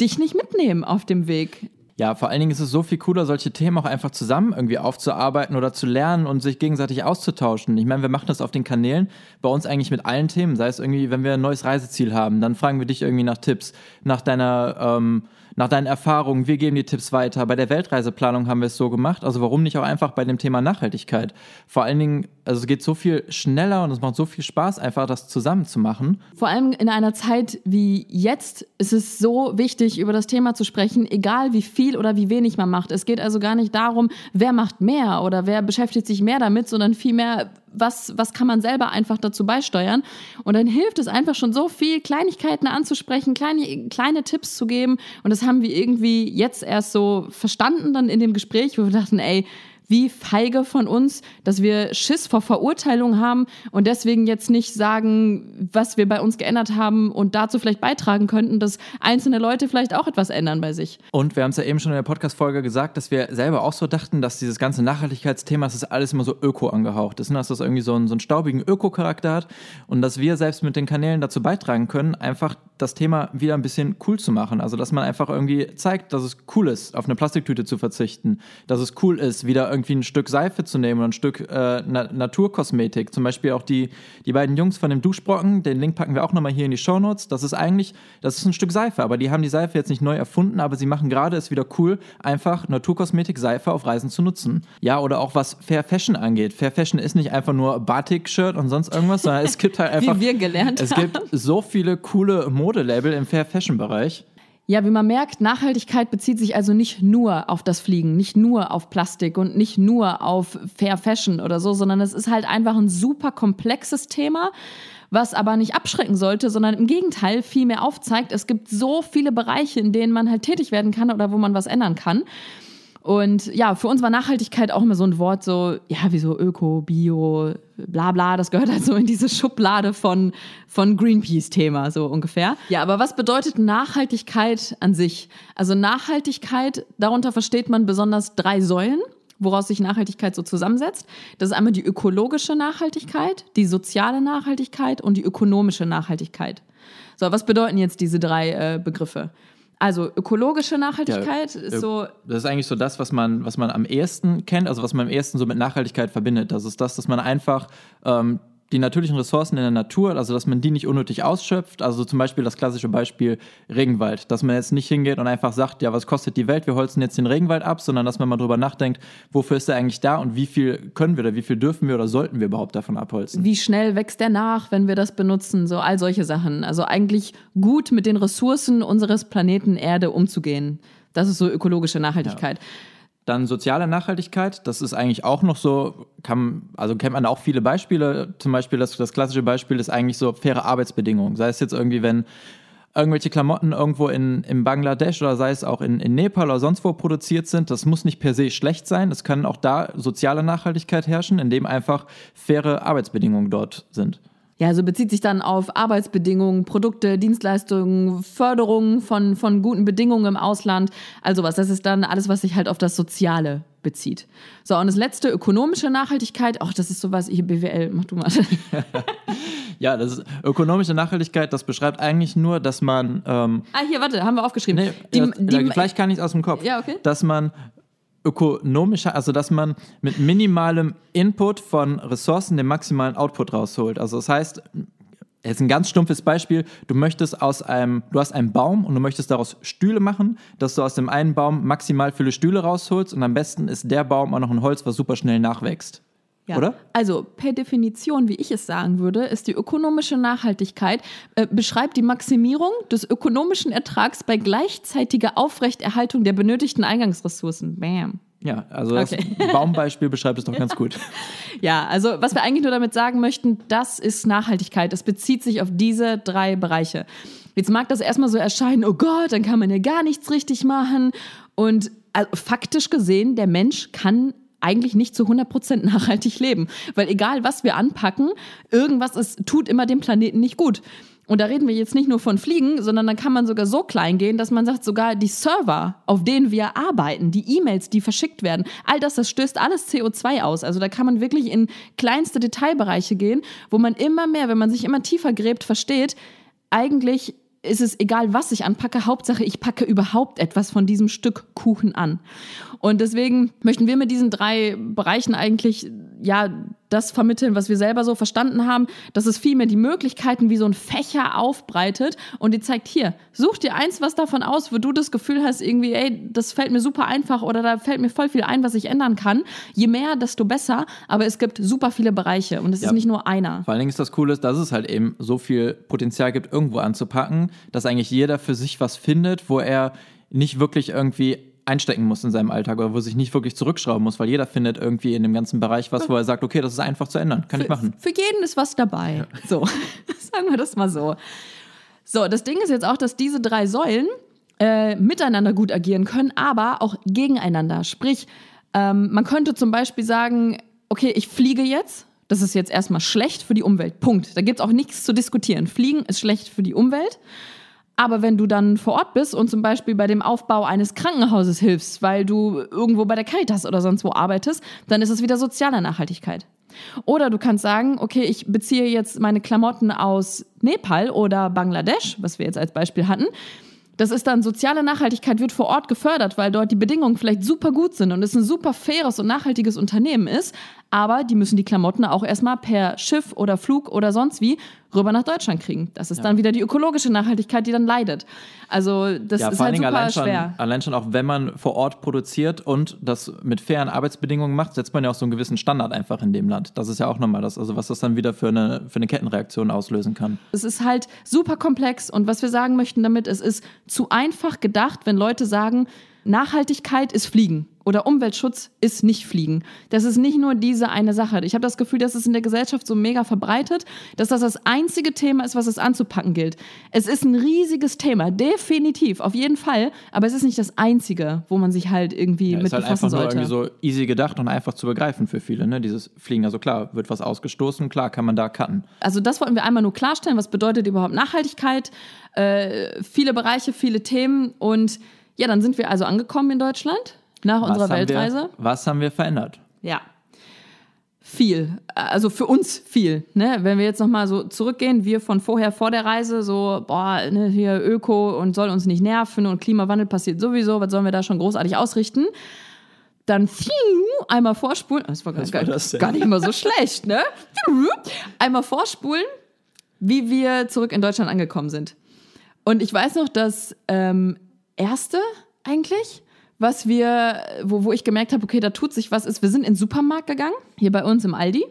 dich nicht mitnehmen auf dem Weg.
Ja, vor allen Dingen ist es so viel cooler, solche Themen auch einfach zusammen irgendwie aufzuarbeiten oder zu lernen und sich gegenseitig auszutauschen. Ich meine, wir machen das auf den Kanälen, bei uns eigentlich mit allen Themen. Sei es irgendwie, wenn wir ein neues Reiseziel haben, dann fragen wir dich irgendwie nach Tipps, nach deiner ähm, nach deinen Erfahrungen, wir geben die Tipps weiter. Bei der Weltreiseplanung haben wir es so gemacht. Also warum nicht auch einfach bei dem Thema Nachhaltigkeit? Vor allen Dingen, also es geht so viel schneller und es macht so viel Spaß, einfach das zusammen zu machen.
Vor allem in einer Zeit wie jetzt ist es so wichtig, über das Thema zu sprechen, egal wie viel oder wie wenig man macht. Es geht also gar nicht darum, wer macht mehr oder wer beschäftigt sich mehr damit, sondern vielmehr, was, was kann man selber einfach dazu beisteuern. Und dann hilft es einfach schon so viel, Kleinigkeiten anzusprechen, kleine, kleine Tipps zu geben. Und das haben wir irgendwie jetzt erst so verstanden dann in dem Gespräch, wo wir dachten, ey, wie feige von uns, dass wir Schiss vor Verurteilung haben und deswegen jetzt nicht sagen, was wir bei uns geändert haben und dazu vielleicht beitragen könnten, dass einzelne Leute vielleicht auch etwas ändern bei sich.
Und wir haben es ja eben schon in der Podcast-Folge gesagt, dass wir selber auch so dachten, dass dieses ganze Nachhaltigkeitsthema, das ist alles immer so öko angehaucht ist, ne? dass das irgendwie so einen, so einen staubigen Öko-Charakter hat und dass wir selbst mit den Kanälen dazu beitragen können, einfach das Thema wieder ein bisschen cool zu machen. Also, dass man einfach irgendwie zeigt, dass es cool ist, auf eine Plastiktüte zu verzichten, dass es cool ist, wieder irgendwie ein Stück Seife zu nehmen oder ein Stück äh, Na Naturkosmetik. Zum Beispiel auch die, die beiden Jungs von dem Duschbrocken, den Link packen wir auch nochmal hier in die Shownotes. Das ist eigentlich, das ist ein Stück Seife, aber die haben die Seife jetzt nicht neu erfunden, aber sie machen gerade es wieder cool, einfach Naturkosmetik, Seife auf Reisen zu nutzen. Ja, oder auch was Fair Fashion angeht. Fair Fashion ist nicht einfach nur Batik-Shirt und sonst irgendwas, sondern es gibt halt einfach.
Wie wir gelernt
es gibt so viele coole Modelabel im Fair Fashion-Bereich.
Ja, wie man merkt, Nachhaltigkeit bezieht sich also nicht nur auf das Fliegen, nicht nur auf Plastik und nicht nur auf Fair Fashion oder so, sondern es ist halt einfach ein super komplexes Thema, was aber nicht abschrecken sollte, sondern im Gegenteil viel mehr aufzeigt, es gibt so viele Bereiche, in denen man halt tätig werden kann oder wo man was ändern kann. Und ja, für uns war Nachhaltigkeit auch immer so ein Wort, so, ja, wie so Öko, Bio, bla bla, das gehört halt so in diese Schublade von, von Greenpeace-Thema, so ungefähr. Ja, aber was bedeutet Nachhaltigkeit an sich? Also Nachhaltigkeit, darunter versteht man besonders drei Säulen woraus sich Nachhaltigkeit so zusammensetzt. Das ist einmal die ökologische Nachhaltigkeit, die soziale Nachhaltigkeit und die ökonomische Nachhaltigkeit. So, was bedeuten jetzt diese drei äh, Begriffe? Also ökologische Nachhaltigkeit
Ja,
ist so.
Das ist eigentlich so das, was man, was man am ehesten kennt, also was man am ehesten so mit Nachhaltigkeit verbindet. Das ist das, dass man einfach ähm, die natürlichen Ressourcen in der Natur, also dass man die nicht unnötig ausschöpft. Also zum Beispiel das klassische Beispiel Regenwald, dass man jetzt nicht hingeht und einfach sagt, ja, was kostet die Welt, wir holzen jetzt den Regenwald ab, sondern dass man mal drüber nachdenkt, wofür ist er eigentlich da und wie viel können wir oder wie viel dürfen wir oder sollten wir überhaupt davon abholzen.
Wie schnell wächst der nach, wenn wir das benutzen? So all solche Sachen. Also eigentlich gut mit den Ressourcen unseres Planeten Erde umzugehen. Das ist so ökologische Nachhaltigkeit.
Dann soziale Nachhaltigkeit, das ist eigentlich auch noch so, kann, also kennt man auch viele Beispiele. Zum Beispiel das, das klassische Beispiel ist eigentlich so faire Arbeitsbedingungen. Sei es jetzt irgendwie, wenn irgendwelche Klamotten irgendwo in, in Bangladesch oder sei es auch in, in Nepal oder sonst wo produziert sind, das muss nicht per se schlecht sein. Es kann auch da soziale Nachhaltigkeit herrschen, indem einfach faire Arbeitsbedingungen dort sind.
Ja, also bezieht sich dann auf Arbeitsbedingungen, Produkte, Dienstleistungen, Förderung von, von guten Bedingungen im Ausland, also was. Das ist dann alles, was sich halt auf das Soziale bezieht. So, und das letzte, ökonomische Nachhaltigkeit, ach, das ist sowas, ich BWL, mach du mal.
Ja, das ist ökonomische Nachhaltigkeit, das beschreibt eigentlich nur, dass man ähm,
ah, hier, warte, haben wir aufgeschrieben.
Nee,
Die-
ja,
die-
vielleicht kann ich es aus dem Kopf.
Ja, okay.
Dass man ökonomischer, also dass man mit minimalem Input von Ressourcen den maximalen Output rausholt. Also das heißt, jetzt ein ganz stumpfes Beispiel, du möchtest aus einem, du hast einen Baum und du möchtest daraus Stühle machen, dass du aus dem einen Baum maximal viele Stühle rausholst und am besten ist der Baum auch noch ein Holz, was super schnell nachwächst.
Ja.
Oder?
Also per Definition, wie ich es sagen würde, ist die ökonomische Nachhaltigkeit äh, beschreibt die Maximierung des ökonomischen Ertrags bei gleichzeitiger Aufrechterhaltung der benötigten Eingangsressourcen. Bam.
Ja, also das
Okay.
Baumbeispiel beschreibt es doch ganz gut.
Ja, also was wir eigentlich nur damit sagen möchten, das ist Nachhaltigkeit. Es bezieht sich auf diese drei Bereiche. Jetzt mag das erstmal so erscheinen, oh Gott, dann kann man ja gar nichts richtig machen. Und also, faktisch gesehen, der Mensch kann eigentlich nicht zu 100% nachhaltig leben. Weil egal, was wir anpacken, irgendwas ist, tut immer dem Planeten nicht gut. Und da reden wir jetzt nicht nur von Fliegen, sondern dann kann man sogar so klein gehen, dass man sagt, sogar die Server, auf denen wir arbeiten, die E-Mails, die verschickt werden, all das, das stößt alles CO2 aus. Also da kann man wirklich in kleinste Detailbereiche gehen, wo man immer mehr, wenn man sich immer tiefer gräbt, versteht, eigentlich ist es egal, was ich anpacke. Hauptsache, ich packe überhaupt etwas von diesem Stück Kuchen an. Und deswegen möchten wir mit diesen drei Bereichen eigentlich, ja, das vermitteln, was wir selber so verstanden haben, dass es vielmehr die Möglichkeiten wie so ein Fächer aufbreitet und die zeigt, hier, such dir eins was davon aus, wo du das Gefühl hast, irgendwie, ey, das fällt mir super einfach oder da fällt mir voll viel ein, was ich ändern kann. Je mehr, desto besser, aber es gibt super viele Bereiche und es
Ja.
ist nicht nur einer.
Vor allen Dingen ist das Coole, dass es halt eben so viel Potenzial gibt, irgendwo anzupacken, dass eigentlich jeder für sich was findet, wo er nicht wirklich irgendwie einstecken muss in seinem Alltag oder wo sich nicht wirklich zurückschrauben muss, weil jeder findet irgendwie in dem ganzen Bereich was, wo er sagt, okay, das ist einfach zu ändern, kann ich machen.
Für jeden ist was dabei. So, sagen wir das mal so. So, das Ding ist jetzt auch, dass diese drei Säulen äh, miteinander gut agieren können, aber auch gegeneinander. Sprich, ähm, man könnte zum Beispiel sagen, okay, ich fliege jetzt. Das ist jetzt erstmal schlecht für die Umwelt. Punkt. Da gibt es auch nichts zu diskutieren. Fliegen ist schlecht für die Umwelt. Aber wenn du dann vor Ort bist und zum Beispiel bei dem Aufbau eines Krankenhauses hilfst, weil du irgendwo bei der Caritas oder sonst wo arbeitest, dann ist es wieder soziale Nachhaltigkeit. Oder du kannst sagen, okay, ich beziehe jetzt meine Klamotten aus Nepal oder Bangladesch, was wir jetzt als Beispiel hatten. Das ist dann soziale Nachhaltigkeit wird vor Ort gefördert, weil dort die Bedingungen vielleicht super gut sind und es ein super faires und nachhaltiges Unternehmen ist. Aber die müssen die Klamotten auch erstmal per Schiff oder Flug oder sonst wie rüber nach Deutschland kriegen. Das ist ja. dann wieder die ökologische Nachhaltigkeit, die dann leidet. Also das ja, ist halt super
allein
schon, schwer.
Allein schon auch, wenn man vor Ort produziert und das mit fairen Arbeitsbedingungen macht, setzt man ja auch so einen gewissen Standard einfach in dem Land. Das ist ja auch nochmal das, also was das dann wieder für eine, für eine Kettenreaktion auslösen kann.
Es ist halt super komplex und was wir sagen möchten damit, es ist zu einfach gedacht, wenn Leute sagen, Nachhaltigkeit ist Fliegen oder Umweltschutz ist nicht Fliegen. Das ist nicht nur diese eine Sache. Ich habe das Gefühl, dass es in der Gesellschaft so mega verbreitet, dass das das einzige Thema ist, was es anzupacken gilt. Es ist ein riesiges Thema, definitiv, auf jeden Fall, aber es ist nicht das einzige, wo man sich halt irgendwie ja, mit ist halt befassen
einfach
sollte.
Nur irgendwie so easy gedacht und einfach zu begreifen für viele, ne? Dieses Fliegen. Also klar, wird was ausgestoßen, klar kann man da cutten.
Also das wollten wir einmal nur klarstellen, was bedeutet überhaupt Nachhaltigkeit? Äh, viele Bereiche, viele Themen und ja, dann sind wir also angekommen in Deutschland nach was unserer Weltreise.
Wir, was haben wir verändert?
Ja. Viel, also für uns viel. Ne? Wenn wir jetzt nochmal so zurückgehen, wir von vorher vor der Reise, so, boah, ne, hier Öko und soll uns nicht nerven und Klimawandel passiert sowieso, was sollen wir da schon großartig ausrichten? Dann einmal vorspulen, das war, gar, das gar nicht mal so schlecht, ne? Einmal vorspulen, wie wir zurück in Deutschland angekommen sind. Und ich weiß noch, dass ähm, erste eigentlich, was wir, wo, wo ich gemerkt habe, okay, da tut sich was, ist, wir sind in den Supermarkt gegangen, hier bei uns im Aldi.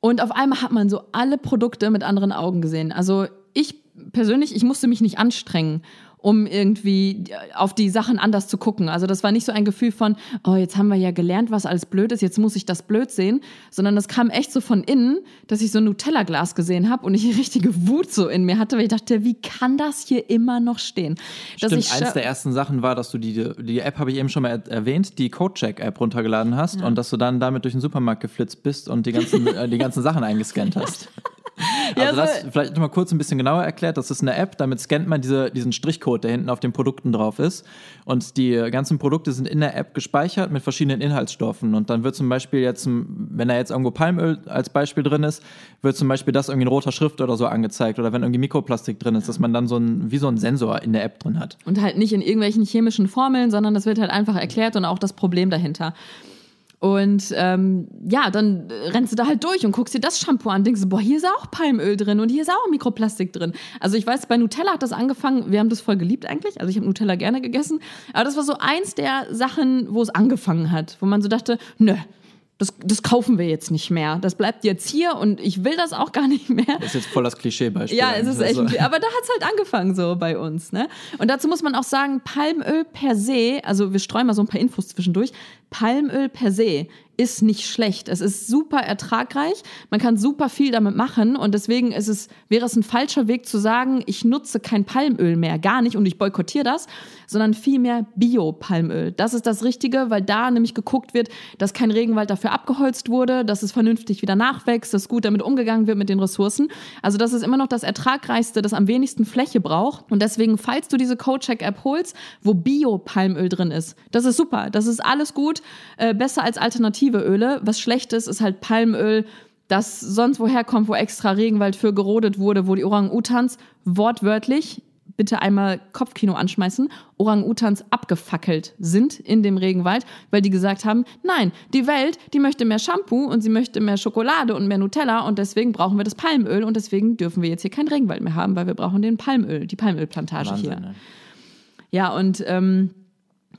Und auf einmal hat man so alle Produkte mit anderen Augen gesehen. Also ich persönlich, ich musste mich nicht anstrengen um irgendwie auf die Sachen anders zu gucken. Also das war nicht so ein Gefühl von, oh, jetzt haben wir ja gelernt, was alles blöd ist, jetzt muss ich das blöd sehen, sondern das kam echt so von innen, dass ich so ein Nutella-Glas gesehen habe und ich eine richtige Wut so in mir hatte, weil ich dachte, wie kann das hier immer noch stehen?
Dass Stimmt, eins der ersten Sachen war, dass du die, die App, habe ich eben schon mal erwähnt, die Codecheck-App runtergeladen hast ja. und dass du dann damit durch den Supermarkt geflitzt bist und die ganzen, äh, die ganzen Sachen eingescannt hast. Also das vielleicht nochmal kurz ein bisschen genauer erklärt. Das ist eine App, damit scannt man diese, diesen Strichcode, der hinten auf den Produkten drauf ist. Und die ganzen Produkte sind in der App gespeichert mit verschiedenen Inhaltsstoffen. Und dann wird zum Beispiel jetzt, wenn da jetzt irgendwo Palmöl als Beispiel drin ist, wird zum Beispiel das irgendwie in roter Schrift oder so angezeigt. Oder wenn irgendwie Mikroplastik drin ist, dass man dann so ein, wie so ein Sensor in der App drin hat.
Und halt nicht in irgendwelchen chemischen Formeln, sondern das wird halt einfach erklärt und auch das Problem dahinter. Und ähm, ja, dann rennst du da halt durch und guckst dir das Shampoo an, denkst du, boah, hier ist auch Palmöl drin und hier ist auch Mikroplastik drin. Also ich weiß, bei Nutella hat das angefangen, wir haben das voll geliebt eigentlich, also ich habe Nutella gerne gegessen, aber das war so eins der Sachen, wo es angefangen hat, wo man so dachte, nö, das, das kaufen wir jetzt nicht mehr. Das bleibt jetzt hier und ich will das auch gar nicht mehr.
Das ist jetzt voll das Klischeebeispiel.
Ja, es ist echt. Also. Aber da hat es halt angefangen so bei uns. Ne? Und dazu muss man auch sagen, Palmöl per se, also wir streuen mal so ein paar Infos zwischendurch, Palmöl per se ist nicht schlecht. Es ist super ertragreich. Man kann super viel damit machen und deswegen ist es, wäre es ein falscher Weg zu sagen, ich nutze kein Palmöl mehr, gar nicht und ich boykottiere das, sondern vielmehr Bio-Palmöl. Das ist das Richtige, weil da nämlich geguckt wird, dass kein Regenwald dafür abgeholzt wurde, dass es vernünftig wieder nachwächst, dass gut damit umgegangen wird mit den Ressourcen. Also das ist immer noch das ertragreichste, das am wenigsten Fläche braucht und deswegen, falls du diese CodeCheck-App holst, wo Bio-Palmöl drin ist, das ist super, das ist alles gut, äh, besser als Alternative Öle. Was schlecht ist, ist halt Palmöl, das sonst woher kommt, wo extra Regenwald für gerodet wurde, wo die Orang-Utans wortwörtlich, bitte einmal Kopfkino anschmeißen, Orang-Utans abgefackelt sind in dem Regenwald, weil die gesagt haben, nein, die Welt, die möchte mehr Shampoo und sie möchte mehr Schokolade und mehr Nutella und deswegen brauchen wir das Palmöl und deswegen dürfen wir jetzt hier keinen Regenwald mehr haben, weil wir brauchen den Palmöl, die Palmölplantage Wahnsinn, hier. Ne? Ja, und ähm,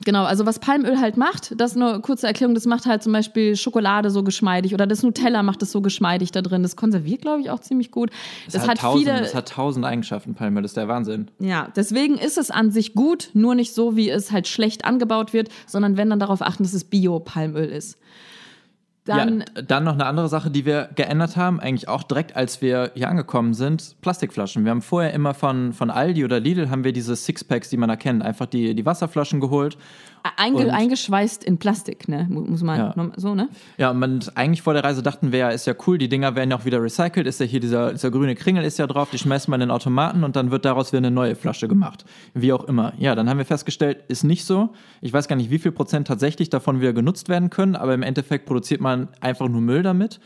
Genau, also was Palmöl halt macht, das ist eine kurze Erklärung, das macht halt zum Beispiel Schokolade so geschmeidig oder das Nutella macht es so geschmeidig da drin. Das konserviert, glaube ich, auch ziemlich gut.
Das, das hat, tausend, viele. Das hat tausend Eigenschaften, Palmöl, das ist der Wahnsinn.
Ja, deswegen ist es an sich gut, nur nicht so, wie es halt schlecht angebaut wird, sondern wenn dann darauf achten, dass es Bio-Palmöl ist.
Dann, ja, dann noch eine andere Sache, die wir geändert haben, eigentlich auch direkt, als wir hier angekommen sind, Plastikflaschen. Wir haben vorher immer von, von Aldi oder Lidl haben wir diese Sixpacks, die man erkennt, einfach die, die Wasserflaschen geholt
Einge eingeschweißt in Plastik, ne? Muss man ja. so, ne?
Ja, und eigentlich vor der Reise dachten wir ja, ist ja cool, die Dinger werden ja auch wieder recycelt, ist ja hier dieser, dieser grüne Kringel ist ja drauf, die schmeißt man in den Automaten und dann wird daraus wieder eine neue Flasche gemacht. Wie auch immer. Ja, dann haben wir festgestellt, ist nicht so. Ich weiß gar nicht, wie viel Prozent tatsächlich davon wieder genutzt werden können, aber im Endeffekt produziert man einfach nur Müll damit.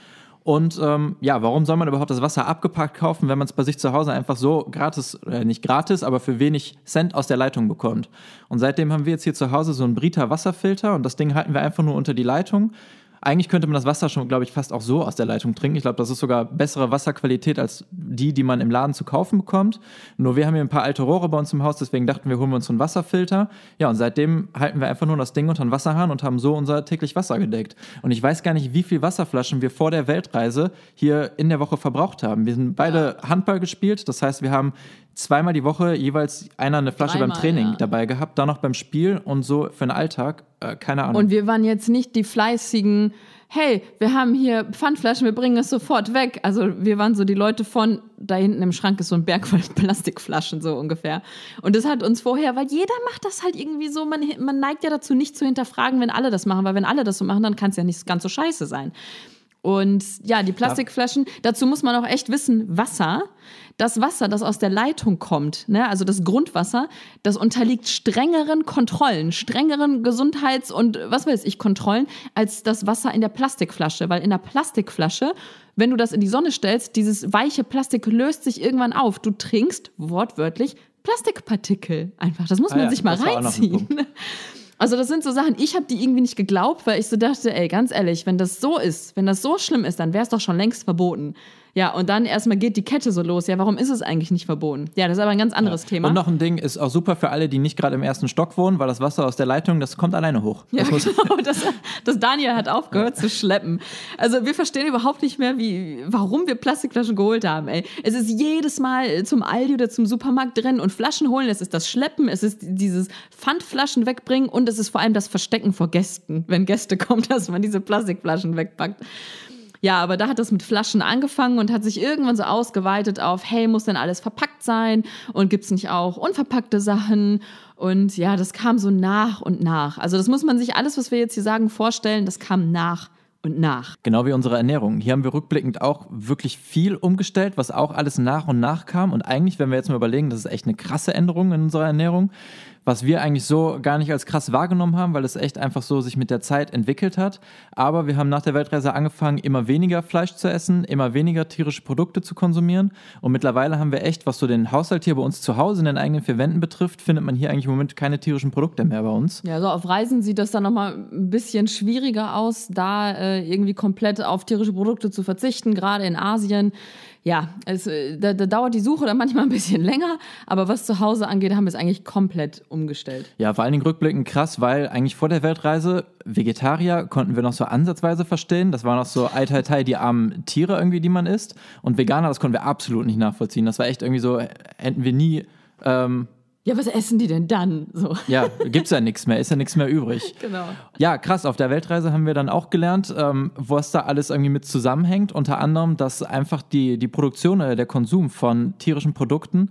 Und ähm, ja, warum soll man überhaupt das Wasser abgepackt kaufen, wenn man es bei sich zu Hause einfach so gratis, äh, nicht gratis, aber für wenig Cent aus der Leitung bekommt? Und seitdem haben wir jetzt hier zu Hause so einen Brita Wasserfilter und das Ding halten wir einfach nur unter die Leitung eigentlich könnte man das Wasser schon, glaube ich, fast auch so aus der Leitung trinken. Ich glaube, das ist sogar bessere Wasserqualität als die, die man im Laden zu kaufen bekommt. Nur wir haben hier ein paar alte Rohre bei uns im Haus, deswegen dachten wir, holen wir uns so einen Wasserfilter. Ja, und seitdem halten wir einfach nur das Ding unter den Wasserhahn und haben so unser täglich Wasser gedeckt. Und ich weiß gar nicht, wie viel Wasserflaschen wir vor der Weltreise hier in der Woche verbraucht haben. Wir sind beide Handball gespielt, das heißt, wir haben zweimal die Woche jeweils einer eine Flasche
Dreimal,
beim Training
ja.
dabei gehabt, dann noch beim Spiel und so für den Alltag. Äh, keine Ahnung.
Und wir waren jetzt nicht die fleißigen, hey, wir haben hier Pfandflaschen, wir bringen es sofort weg. Also wir waren so die Leute von, da hinten im Schrank ist so ein Berg voll Plastikflaschen so ungefähr. Und das hat uns vorher, weil jeder macht das halt irgendwie so, man, man neigt ja dazu, nicht zu hinterfragen, wenn alle das machen, weil wenn alle das so machen, dann kann es ja nicht ganz so scheiße sein. Und ja, die Plastikflaschen, dazu muss man auch echt wissen, Wasser, das Wasser, das aus der Leitung kommt, ne, also das Grundwasser, das unterliegt strengeren Kontrollen, strengeren Gesundheits- und was weiß ich Kontrollen, als das Wasser in der Plastikflasche. Weil in der Plastikflasche, wenn du das in die Sonne stellst, dieses weiche Plastik löst sich irgendwann auf. Du trinkst wortwörtlich Plastikpartikel einfach. Das muss
Ah
man
ja,
sich mal reinziehen. Also das sind so Sachen, ich habe die irgendwie nicht geglaubt, weil ich so dachte, ey, ganz ehrlich, wenn das so ist, wenn das so schlimm ist, dann wäre es doch schon längst verboten. Ja, und dann erstmal geht die Kette so los. Ja, warum ist es eigentlich nicht verboten? Ja, das ist aber ein ganz anderes Thema.
Und noch ein Ding ist auch super für alle, die nicht gerade im ersten Stock wohnen, weil das Wasser aus der Leitung, das kommt alleine hoch.
ja,
das
genau. Das, das Daniel hat aufgehört zu schleppen. Also wir verstehen überhaupt nicht mehr, wie, warum wir Plastikflaschen geholt haben. Ey. Es ist jedes Mal zum Aldi oder zum Supermarkt rennen und Flaschen holen. Es ist das Schleppen, es ist dieses Pfandflaschen wegbringen und es ist vor allem das Verstecken vor Gästen, wenn Gäste kommen, dass man diese Plastikflaschen wegpackt. Ja, aber da hat das mit Flaschen angefangen und hat sich irgendwann so ausgeweitet auf, hey, muss denn alles verpackt sein? Und gibt's nicht auch unverpackte Sachen? Und ja, das kam so nach und nach. Also das muss man sich alles, was wir jetzt hier sagen, vorstellen, das kam nach und nach.
Genau wie unsere Ernährung. Hier haben wir rückblickend auch wirklich viel umgestellt, was auch alles nach und nach kam. Und eigentlich, wenn wir jetzt mal überlegen, das ist echt eine krasse Änderung in unserer Ernährung, was wir eigentlich so gar nicht als krass wahrgenommen haben, weil es echt einfach so sich mit der Zeit entwickelt hat. Aber wir haben nach der Weltreise angefangen, immer weniger Fleisch zu essen, immer weniger tierische Produkte zu konsumieren. Und mittlerweile haben wir echt, was so den Haushalt hier bei uns zu Hause in den eigenen vier Wänden betrifft, findet man hier eigentlich im Moment keine tierischen Produkte mehr bei uns.
Ja, so auf Reisen sieht das dann nochmal ein bisschen schwieriger aus, da äh, irgendwie komplett auf tierische Produkte zu verzichten, gerade in Asien. Ja, es, äh, da, da dauert die Suche dann manchmal ein bisschen länger, aber was zu Hause angeht, haben wir es eigentlich komplett umgestellt.
Ja, vor allen Dingen rückblickend krass, weil eigentlich vor der Weltreise Vegetarier konnten wir noch so ansatzweise verstehen. Das war noch so tai, tai, die armen Tiere irgendwie, die man isst. Und Veganer, das konnten wir absolut nicht nachvollziehen. Das war echt irgendwie so, hätten wir nie, ähm,
Ja, was essen die denn dann? So.
ja, gibt's ja nichts mehr, ist ja nichts mehr übrig.
Genau.
Ja, krass. Auf der Weltreise haben wir dann auch gelernt, ähm, was da alles irgendwie mit zusammenhängt. Unter anderem, dass einfach die, die Produktion oder der Konsum von tierischen Produkten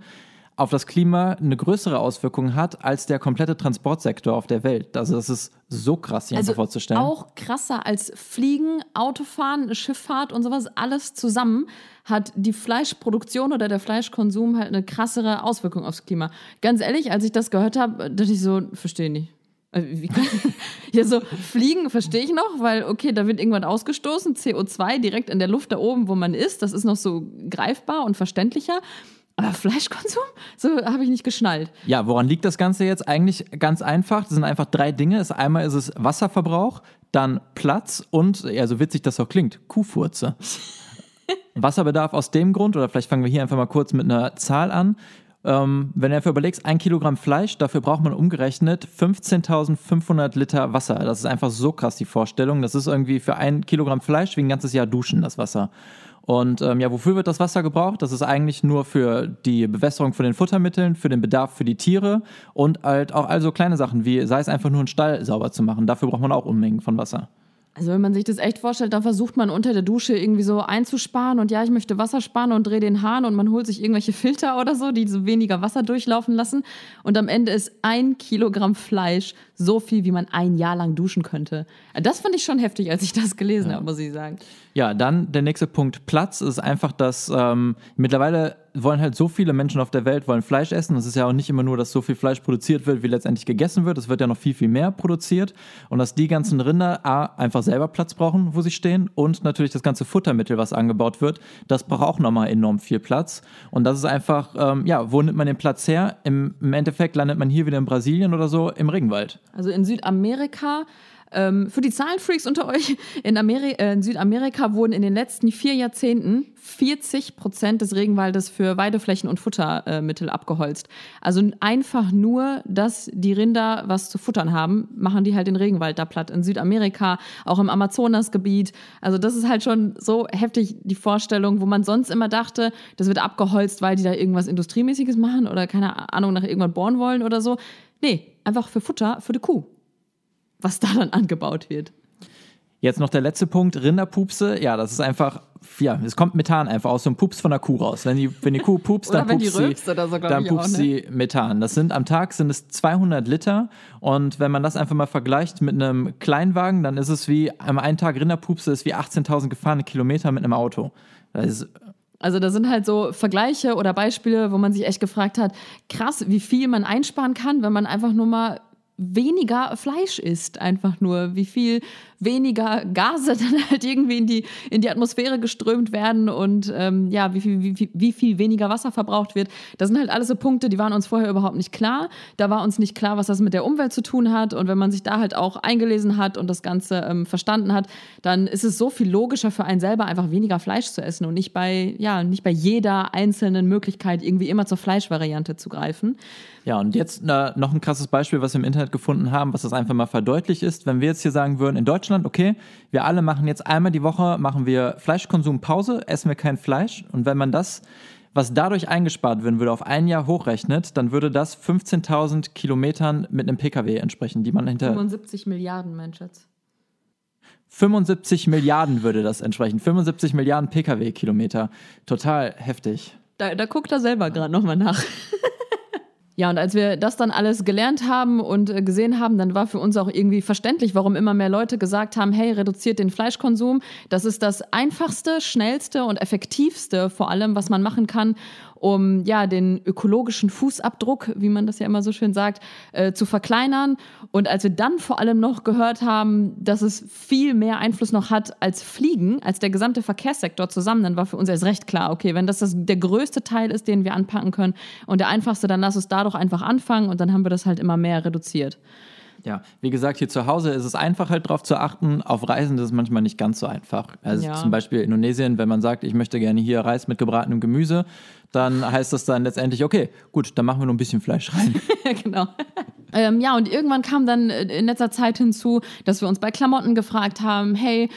auf das Klima eine größere Auswirkung hat als der komplette Transportsektor auf der Welt. Also das ist so krass, sich einfach vorzustellen.
Auch krasser als Fliegen, Autofahren, Schifffahrt und sowas, alles zusammen hat die Fleischproduktion oder der Fleischkonsum halt eine krassere Auswirkung aufs Klima. Ganz ehrlich, als ich das gehört habe, dachte ich so, verstehe nicht. Also, ja, so Fliegen verstehe ich noch, weil, okay, da wird irgendwann ausgestoßen, CO2 direkt in der Luft da oben, wo man ist, das ist noch so greifbar und verständlicher. Aber Fleischkonsum? So habe ich nicht geschnallt.
Ja, woran liegt das Ganze jetzt? Eigentlich ganz einfach. Das sind einfach drei Dinge. Das einmal ist es Wasserverbrauch, dann Platz und, ja, so witzig das auch klingt, Kuhfurze. Wasserbedarf aus dem Grund, oder vielleicht fangen wir hier einfach mal kurz mit einer Zahl an. Ähm, wenn du dafür überlegst, ein Kilogramm Fleisch, dafür braucht man umgerechnet 15.500 Liter Wasser. Das ist einfach so krass, die Vorstellung. Das ist irgendwie für ein Kilogramm Fleisch wie ein ganzes Jahr duschen, das Wasser. Und ähm, ja, wofür wird das Wasser gebraucht? Das ist eigentlich nur für die Bewässerung von den Futtermitteln, für den Bedarf für die Tiere und halt auch also kleine Sachen wie, sei es einfach nur einen Stall sauber zu machen. Dafür braucht man auch Unmengen von Wasser.
Also wenn man sich das echt vorstellt, dann versucht man unter der Dusche irgendwie so einzusparen und ja, ich möchte Wasser sparen und drehe den Hahn und man holt sich irgendwelche Filter oder so, die so weniger Wasser durchlaufen lassen und am Ende ist ein Kilogramm Fleisch so viel, wie man ein Jahr lang duschen könnte. Das fand ich schon heftig, als ich das gelesen habe, muss ich sagen.
Ja, dann der nächste Punkt Platz ist einfach, dass ähm, mittlerweile wollen halt so viele Menschen auf der Welt wollen Fleisch essen. Es ist ja auch nicht immer nur, dass so viel Fleisch produziert wird, wie letztendlich gegessen wird. Es wird ja noch viel, viel mehr produziert. Und dass die ganzen Rinder A, einfach selber Platz brauchen, wo sie stehen. Und natürlich das ganze Futtermittel, was angebaut wird, das braucht auch nochmal enorm viel Platz. Und das ist einfach, ähm, ja, wo nimmt man den Platz her? Im, Im Endeffekt landet man hier wieder in Brasilien oder so im Regenwald.
Also in Südamerika ähm, für die Zahlenfreaks unter euch, in, äh, in, Südamerika wurden in den letzten vier Jahrzehnten 40 Prozent des Regenwaldes für Weideflächen und Futtermittel abgeholzt. Also einfach nur, dass die Rinder was zu futtern haben, machen die halt den Regenwald da platt. In Südamerika, auch im Amazonasgebiet. Also das ist halt schon so heftig, die Vorstellung, wo man sonst immer dachte, das wird abgeholzt, weil die da irgendwas Industriemäßiges machen oder keine Ahnung, nach irgendwann bohren wollen oder so. Nee, einfach für Futter, für die Kuh was da dann angebaut wird.
Jetzt noch der letzte Punkt, Rinderpupse. Ja, das ist einfach, ja, es kommt Methan einfach aus so einem Pups von der Kuh raus. Wenn die, wenn die Kuh pupst, dann pupst sie, so, dann pupst ne? sie Methan. Das sind am Tag sind es 200 Liter und wenn man das einfach mal vergleicht mit einem Kleinwagen, dann ist es wie, am einen Tag Rinderpupse ist wie 18.000 gefahrene Kilometer mit einem Auto. Das ist
also da sind halt so Vergleiche oder Beispiele, wo man sich echt gefragt hat, krass, wie viel man einsparen kann, wenn man einfach nur mal weniger Fleisch isst, einfach nur, wie viel weniger Gase dann halt irgendwie in die, in die Atmosphäre geströmt werden und ähm, ja, wie viel, wie, wie viel weniger Wasser verbraucht wird. Das sind halt alles so Punkte, die waren uns vorher überhaupt nicht klar. Da war uns nicht klar, was das mit der Umwelt zu tun hat. Und wenn man sich da halt auch eingelesen hat und das Ganze ähm, verstanden hat, dann ist es so viel logischer für einen selber, einfach weniger Fleisch zu essen und nicht bei, ja, nicht bei jeder einzelnen Möglichkeit irgendwie immer zur Fleischvariante zu greifen.
Ja, und jetzt äh, noch ein krasses Beispiel, was wir im Internet gefunden haben, was das einfach mal verdeutlicht ist. Wenn wir jetzt hier sagen würden, in Deutschland Deutschland, okay, wir alle machen jetzt einmal die Woche, machen wir Fleischkonsumpause, essen wir kein Fleisch. Und wenn man das, was dadurch eingespart werden würde, auf ein Jahr hochrechnet, dann würde das 15.000 Kilometern mit einem Pkw entsprechen, die man hinter...
75 Milliarden, mein Schatz.
75 Milliarden würde das entsprechen. 75 Milliarden Pkw-Kilometer. Total heftig.
Da, da guckt er selber gerade nochmal nach. Ja, und als wir das dann alles gelernt haben und äh, gesehen haben, dann war für uns auch irgendwie verständlich, warum immer mehr Leute gesagt haben, hey, reduziert den Fleischkonsum. Das ist das einfachste, schnellste und effektivste vor allem, was man machen kann, um ja den ökologischen Fußabdruck, wie man das ja immer so schön sagt, äh, zu verkleinern. Und als wir dann vor allem noch gehört haben, dass es viel mehr Einfluss noch hat als Fliegen, als der gesamte Verkehrssektor zusammen, dann war für uns erst recht klar, okay, wenn das, das der größte Teil ist, den wir anpacken können und der einfachste, dann lass uns da doch einfach anfangen und dann haben wir das halt immer mehr reduziert.
Ja, wie gesagt, hier zu Hause ist es einfach halt darauf zu achten. Auf Reisen ist es manchmal nicht ganz so einfach. Also ja. zum Beispiel Indonesien, wenn man sagt, ich möchte gerne hier Reis mit gebratenem Gemüse, dann heißt das dann letztendlich, okay, gut, dann machen wir nur ein bisschen Fleisch rein.
genau. ähm, ja, und irgendwann kam dann in letzter Zeit hinzu, dass wir uns bei Klamotten gefragt haben, hey,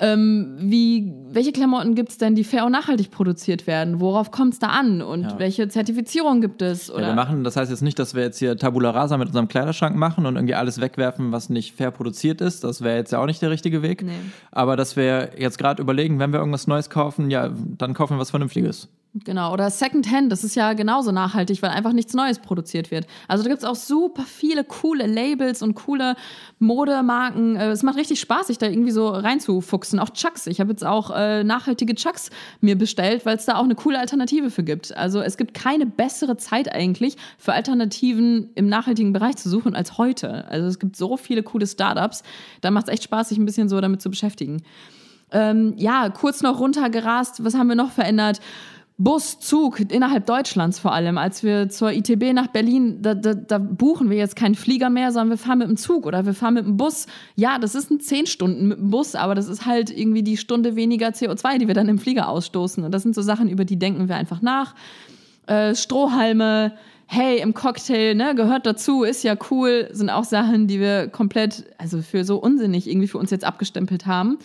ähm, wie, welche Klamotten gibt es denn, die fair und nachhaltig produziert werden? Worauf kommt es da an? Und ja. welche Zertifizierung gibt es?
Oder? Ja, wir machen, das heißt jetzt nicht, dass wir jetzt hier Tabula Rasa mit unserem Kleiderschrank machen und irgendwie alles wegwerfen, was nicht fair produziert ist. Das wäre jetzt ja auch nicht der richtige Weg. Nee. Aber dass wir jetzt gerade überlegen, wenn wir irgendwas Neues kaufen, ja, dann kaufen wir was Vernünftiges.
Genau, oder Secondhand, das ist ja genauso nachhaltig, weil einfach nichts Neues produziert wird. Also da gibt es auch super viele coole Labels und coole Modemarken. Äh, es macht richtig Spaß, sich da irgendwie so reinzufuchsen. Auch Chucks. Ich habe jetzt auch äh, nachhaltige Chucks mir bestellt, weil es da auch eine coole Alternative für gibt. Also es gibt keine bessere Zeit eigentlich für Alternativen im nachhaltigen Bereich zu suchen als heute. Also es gibt so viele coole Startups. Da macht es echt Spaß, sich ein bisschen so damit zu beschäftigen. Ähm, ja, kurz noch runtergerast. Was haben wir noch verändert? Bus, Zug, innerhalb Deutschlands vor allem. Als wir zur ITB nach Berlin, da, da, da, buchen wir jetzt keinen Flieger mehr, sondern wir fahren mit dem Zug oder wir fahren mit dem Bus. Ja, das ist ein zehn Stunden mit dem Bus, aber das ist halt irgendwie die Stunde weniger CO2, die wir dann im Flieger ausstoßen. Und das sind so Sachen, über die denken wir einfach nach. Äh, Strohhalme, hey, im Cocktail, ne, gehört dazu, ist ja cool, sind auch Sachen, die wir komplett, also für so unsinnig irgendwie für uns jetzt abgestempelt haben,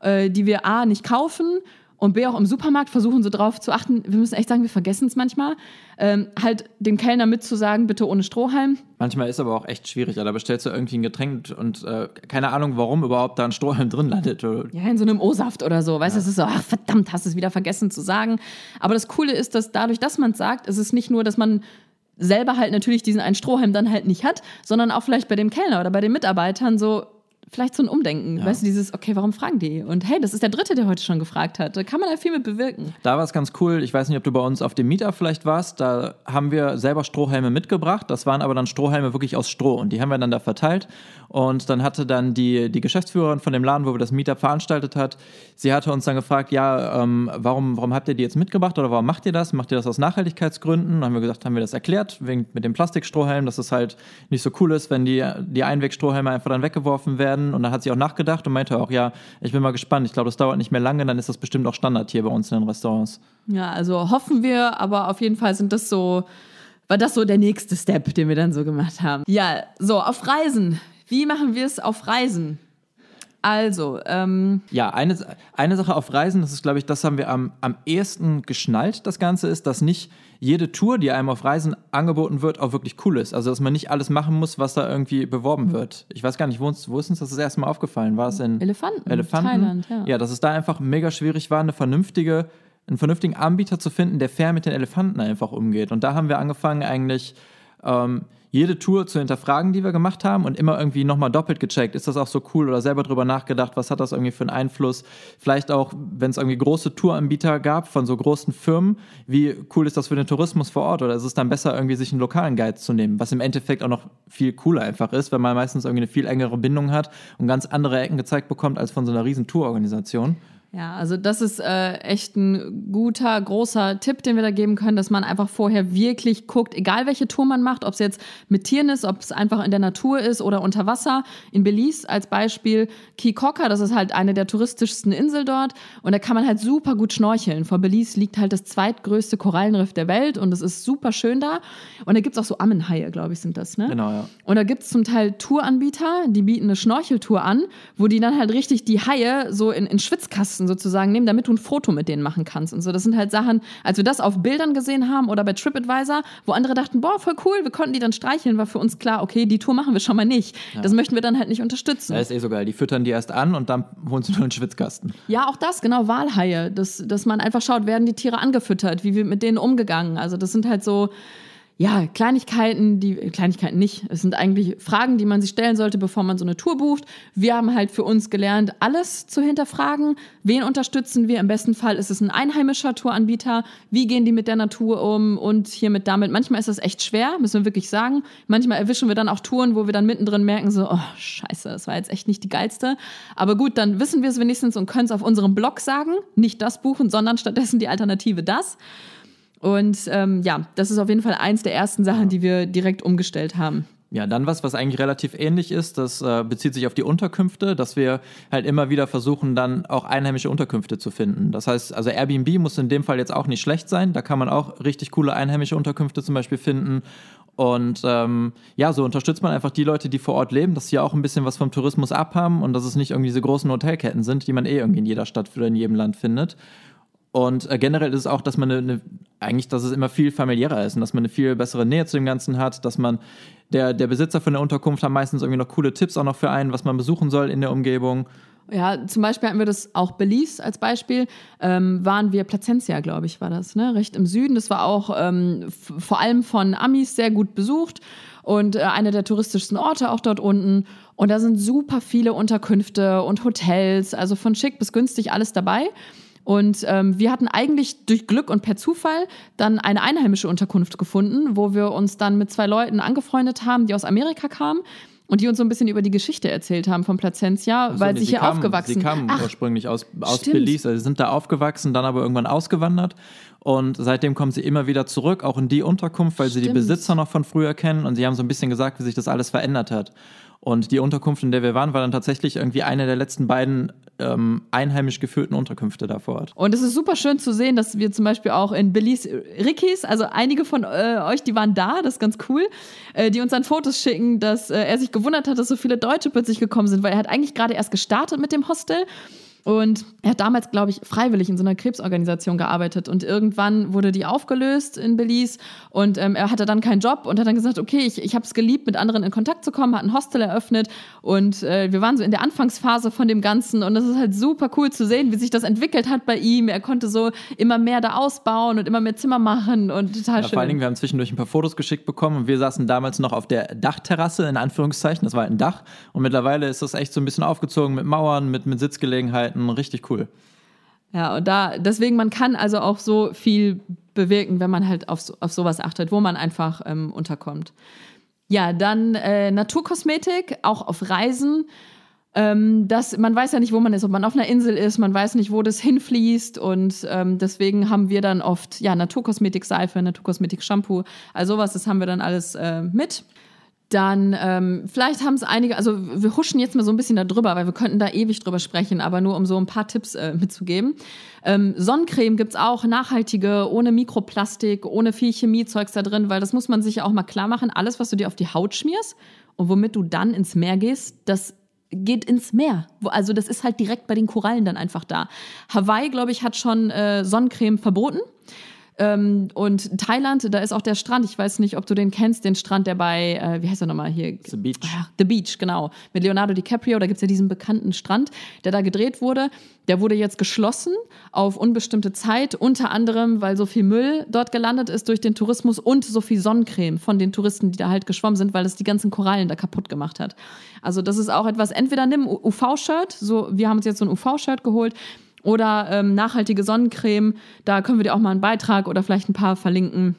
äh, die wir A, nicht kaufen und B auch im Supermarkt versuchen so drauf zu achten, wir müssen echt sagen, wir vergessen es manchmal, ähm, halt dem Kellner mitzusagen, bitte ohne Strohhalm.
Manchmal ist aber auch echt schwierig, da bestellst du irgendwie ein Getränk und äh, keine Ahnung, warum überhaupt da ein Strohhalm drin landet.
Ja, in so einem O-Saft oder so, weißt du, ja. es ist so, ach verdammt, hast du es wieder vergessen zu sagen. Aber das Coole ist, dass dadurch, dass man es sagt, ist es nicht nur, dass man selber halt natürlich diesen einen Strohhalm dann halt nicht hat, sondern auch vielleicht bei dem Kellner oder bei den Mitarbeitern so, vielleicht so ein Umdenken. Ja. Weißt du, dieses, okay, warum fragen die? Und hey, das ist der Dritte, der heute schon gefragt hat. Da kann man halt viel mit bewirken.
Da war es ganz cool. Ich weiß nicht, ob du bei uns auf dem Mieter vielleicht warst. Da haben wir selber Strohhelme mitgebracht. Das waren aber dann Strohhelme wirklich aus Stroh. Und die haben wir dann da verteilt. Und dann hatte dann die, die Geschäftsführerin von dem Laden, wo wir das Mieter veranstaltet hat, sie hatte uns dann gefragt, ja, ähm, warum, warum habt ihr die jetzt mitgebracht oder warum macht ihr das? Macht ihr das aus Nachhaltigkeitsgründen? Dann haben wir gesagt, haben wir das erklärt, wegen, mit dem Plastikstrohhelm, dass es halt nicht so cool ist, wenn die, die Einwegstrohhelme einfach dann weggeworfen werden. Und dann hat sie auch nachgedacht und meinte auch, ja, ich bin mal gespannt. Ich glaube, das dauert nicht mehr lange, dann ist das bestimmt auch Standard hier bei uns in den Restaurants.
Ja, also hoffen wir, aber auf jeden Fall sind das so war das so der nächste Step, den wir dann so gemacht haben. Ja, so auf Reisen. Wie machen wir es auf Reisen? Also, ähm
ja, eine, eine Sache auf Reisen, das ist, glaube ich, das haben wir am, am ehesten geschnallt, das Ganze ist, dass nicht jede Tour, die einem auf Reisen angeboten wird, auch wirklich cool ist. Also, dass man nicht alles machen muss, was da irgendwie beworben wird. Ich weiß gar nicht, wo, uns, wo ist uns das das erste Mal aufgefallen? War es in
Elefanten?
Elefanten? Thailand, ja. Ja, dass es da einfach mega schwierig war, eine vernünftige, einen vernünftigen Anbieter zu finden, der fair mit den Elefanten einfach umgeht. Und da haben wir angefangen, eigentlich. Ähm, jede Tour zu hinterfragen, die wir gemacht haben und immer irgendwie nochmal doppelt gecheckt, ist das auch so cool oder selber drüber nachgedacht, was hat das irgendwie für einen Einfluss? Vielleicht auch, wenn es irgendwie große Touranbieter gab von so großen Firmen, wie cool ist das für den Tourismus vor Ort oder ist es dann besser, irgendwie sich einen lokalen Guide zu nehmen, was im Endeffekt auch noch viel cooler einfach ist, wenn man meistens irgendwie eine viel engere Bindung hat und ganz andere Ecken gezeigt bekommt als von so einer riesen Tourorganisation.
Ja, also das ist äh, echt ein guter, großer Tipp, den wir da geben können, dass man einfach vorher wirklich guckt, egal welche Tour man macht, ob es jetzt mit Tieren ist, ob es einfach in der Natur ist oder unter Wasser. In Belize als Beispiel Kikoka, das ist halt eine der touristischsten Insel dort und da kann man halt super gut schnorcheln. Vor Belize liegt halt das zweitgrößte Korallenriff der Welt und es ist super schön da. Und da gibt's auch so Ammenhaie, glaube ich, sind das, ne?
Genau, ja.
Und da gibt's zum Teil Touranbieter, die bieten eine Schnorcheltour an, wo die dann halt richtig die Haie so in, in Schwitzkasten sozusagen nehmen, damit du ein Foto mit denen machen kannst. Und so, das sind halt Sachen, als wir das auf Bildern gesehen haben oder bei TripAdvisor, wo andere dachten, boah, voll cool, wir konnten die dann streicheln, war für uns klar, okay, die Tour machen wir schon mal nicht. Ja. Das möchten wir dann halt nicht unterstützen.
Das ist eh so geil. Die füttern die erst an und dann holen sie nur einen Schwitzkasten.
Ja, auch das, genau, Walhaie. Das, dass man einfach schaut, werden die Tiere angefüttert, wie wir mit denen umgegangen. Also das sind halt so ja, Kleinigkeiten, die, Kleinigkeiten nicht. Es sind eigentlich Fragen, die man sich stellen sollte, bevor man so eine Tour bucht. Wir haben halt für uns gelernt, alles zu hinterfragen. Wen unterstützen wir? Im besten Fall ist es ein einheimischer Touranbieter. Wie gehen die mit der Natur um und hiermit damit? Manchmal ist das echt schwer, müssen wir wirklich sagen. Manchmal erwischen wir dann auch Touren, wo wir dann mittendrin merken, so, oh, scheiße, das war jetzt echt nicht die geilste. Aber gut, dann wissen wir es wenigstens und können es auf unserem Blog sagen. Nicht das buchen, sondern stattdessen die Alternative das. Und ähm, ja, das ist auf jeden Fall eins der ersten Sachen, die wir direkt umgestellt haben.
Ja, dann was, was eigentlich relativ ähnlich ist, das äh, bezieht sich auf die Unterkünfte, dass wir halt immer wieder versuchen, dann auch einheimische Unterkünfte zu finden. Das heißt, also Airbnb muss in dem Fall jetzt auch nicht schlecht sein. Da kann man auch richtig coole einheimische Unterkünfte zum Beispiel finden. Und ähm, ja, so unterstützt man einfach die Leute, die vor Ort leben, dass sie auch ein bisschen was vom Tourismus abhaben und dass es nicht irgendwie diese großen Hotelketten sind, die man eh irgendwie in jeder Stadt oder in jedem Land findet. Und äh, generell ist es auch, dass man eine, eine, eigentlich, dass es immer viel familiärer ist und dass man eine viel bessere Nähe zu dem Ganzen hat, dass man der, der Besitzer von der Unterkunft hat meistens irgendwie noch coole Tipps auch noch für einen, was man besuchen soll in der Umgebung.
Ja, zum Beispiel hatten wir das auch Belize als Beispiel. Ähm, waren wir Placentia, glaube ich, war das, ne? Recht im Süden. Das war auch ähm, vor allem von Amis sehr gut besucht und äh, einer der touristischsten Orte auch dort unten. Und da sind super viele Unterkünfte und Hotels, also von schick bis günstig alles dabei. Und ähm, wir hatten eigentlich durch Glück und per Zufall dann eine einheimische Unterkunft gefunden, wo wir uns dann mit zwei Leuten angefreundet haben, die aus Amerika kamen. Und die uns so ein bisschen über die Geschichte erzählt haben von Placentia, also, weil nee, sie hier kamen, aufgewachsen
sind. Sie kamen Ach, ursprünglich aus, aus Belize, also sie sind da aufgewachsen, dann aber irgendwann ausgewandert. Und seitdem kommen sie immer wieder zurück, auch in die Unterkunft, weil stimmt. sie die Besitzer noch von früher kennen. Und sie haben so ein bisschen gesagt, wie sich das alles verändert hat. Und die Unterkunft, in der wir waren, war dann tatsächlich irgendwie eine der letzten beiden ähm, einheimisch geführten Unterkünfte da vor Ort.
Und es ist super schön zu sehen, dass wir zum Beispiel auch in Belize Rickys, also einige von äh, euch, die waren da, das ist ganz cool, äh, die uns dann Fotos schicken, dass äh, er sich gewundert hat, dass so viele Deutsche plötzlich gekommen sind, weil er hat eigentlich gerade erst gestartet mit dem Hostel Und er hat damals, glaube ich, freiwillig in so einer Krebsorganisation gearbeitet. Und irgendwann wurde die aufgelöst in Belize. Und ähm, er hatte dann keinen Job und hat dann gesagt, okay, ich, ich habe es geliebt, mit anderen in Kontakt zu kommen, hat ein Hostel eröffnet. Und äh, wir waren so in der Anfangsphase von dem Ganzen. Und das ist halt super cool zu sehen, wie sich das entwickelt hat bei ihm. Er konnte so immer mehr da ausbauen und immer mehr Zimmer machen und total
Ja,
schön.
vor allen Dingen, wir haben zwischendurch ein paar Fotos geschickt bekommen und wir saßen damals noch auf der Dachterrasse, in Anführungszeichen. Das war halt ein Dach. Und mittlerweile ist das echt so ein bisschen aufgezogen mit Mauern, mit, mit Sitzgelegenheiten. Richtig cool.
Ja, und da, deswegen, man kann also auch so viel bewirken, wenn man halt auf, auf sowas achtet, wo man einfach ähm, unterkommt. Ja, dann äh, Naturkosmetik, auch auf Reisen. Ähm, das, man weiß ja nicht, wo man ist, ob man auf einer Insel ist, man weiß nicht, wo das hinfließt und ähm, deswegen haben wir dann oft ja Naturkosmetik-Seife, Naturkosmetik-Shampoo, also sowas, das haben wir dann alles äh, mit. Dann, ähm, vielleicht haben es einige, also wir huschen jetzt mal so ein bisschen da drüber, weil wir könnten da ewig drüber sprechen, aber nur um so ein paar Tipps äh, mitzugeben. Ähm, Sonnencreme gibt's auch, nachhaltige, ohne Mikroplastik, ohne viel Chemiezeugs da drin, weil das muss man sich ja auch mal klar machen. Alles, was du dir auf die Haut schmierst und womit du dann ins Meer gehst, das geht ins Meer. Also das ist halt direkt bei den Korallen dann einfach da. Hawaii, glaube ich, hat schon äh, Sonnencreme verboten. Ähm, und Thailand, da ist auch der Strand. Ich weiß nicht, ob du den kennst, den Strand, der bei, äh, wie heißt er nochmal hier?
The Beach.
Ja, The Beach, genau. Mit Leonardo DiCaprio, da gibt's ja diesen bekannten Strand, der da gedreht wurde. Der wurde jetzt geschlossen auf unbestimmte Zeit, unter anderem, weil so viel Müll dort gelandet ist durch den Tourismus und so viel Sonnencreme von den Touristen, die da halt geschwommen sind, weil es die ganzen Korallen da kaputt gemacht hat. Also das ist auch etwas, entweder nimm UV-Shirt, so, wir haben uns jetzt so ein UV-Shirt geholt, oder ähm, nachhaltige Sonnencreme. Da können wir dir auch mal einen Beitrag oder vielleicht ein paar verlinken,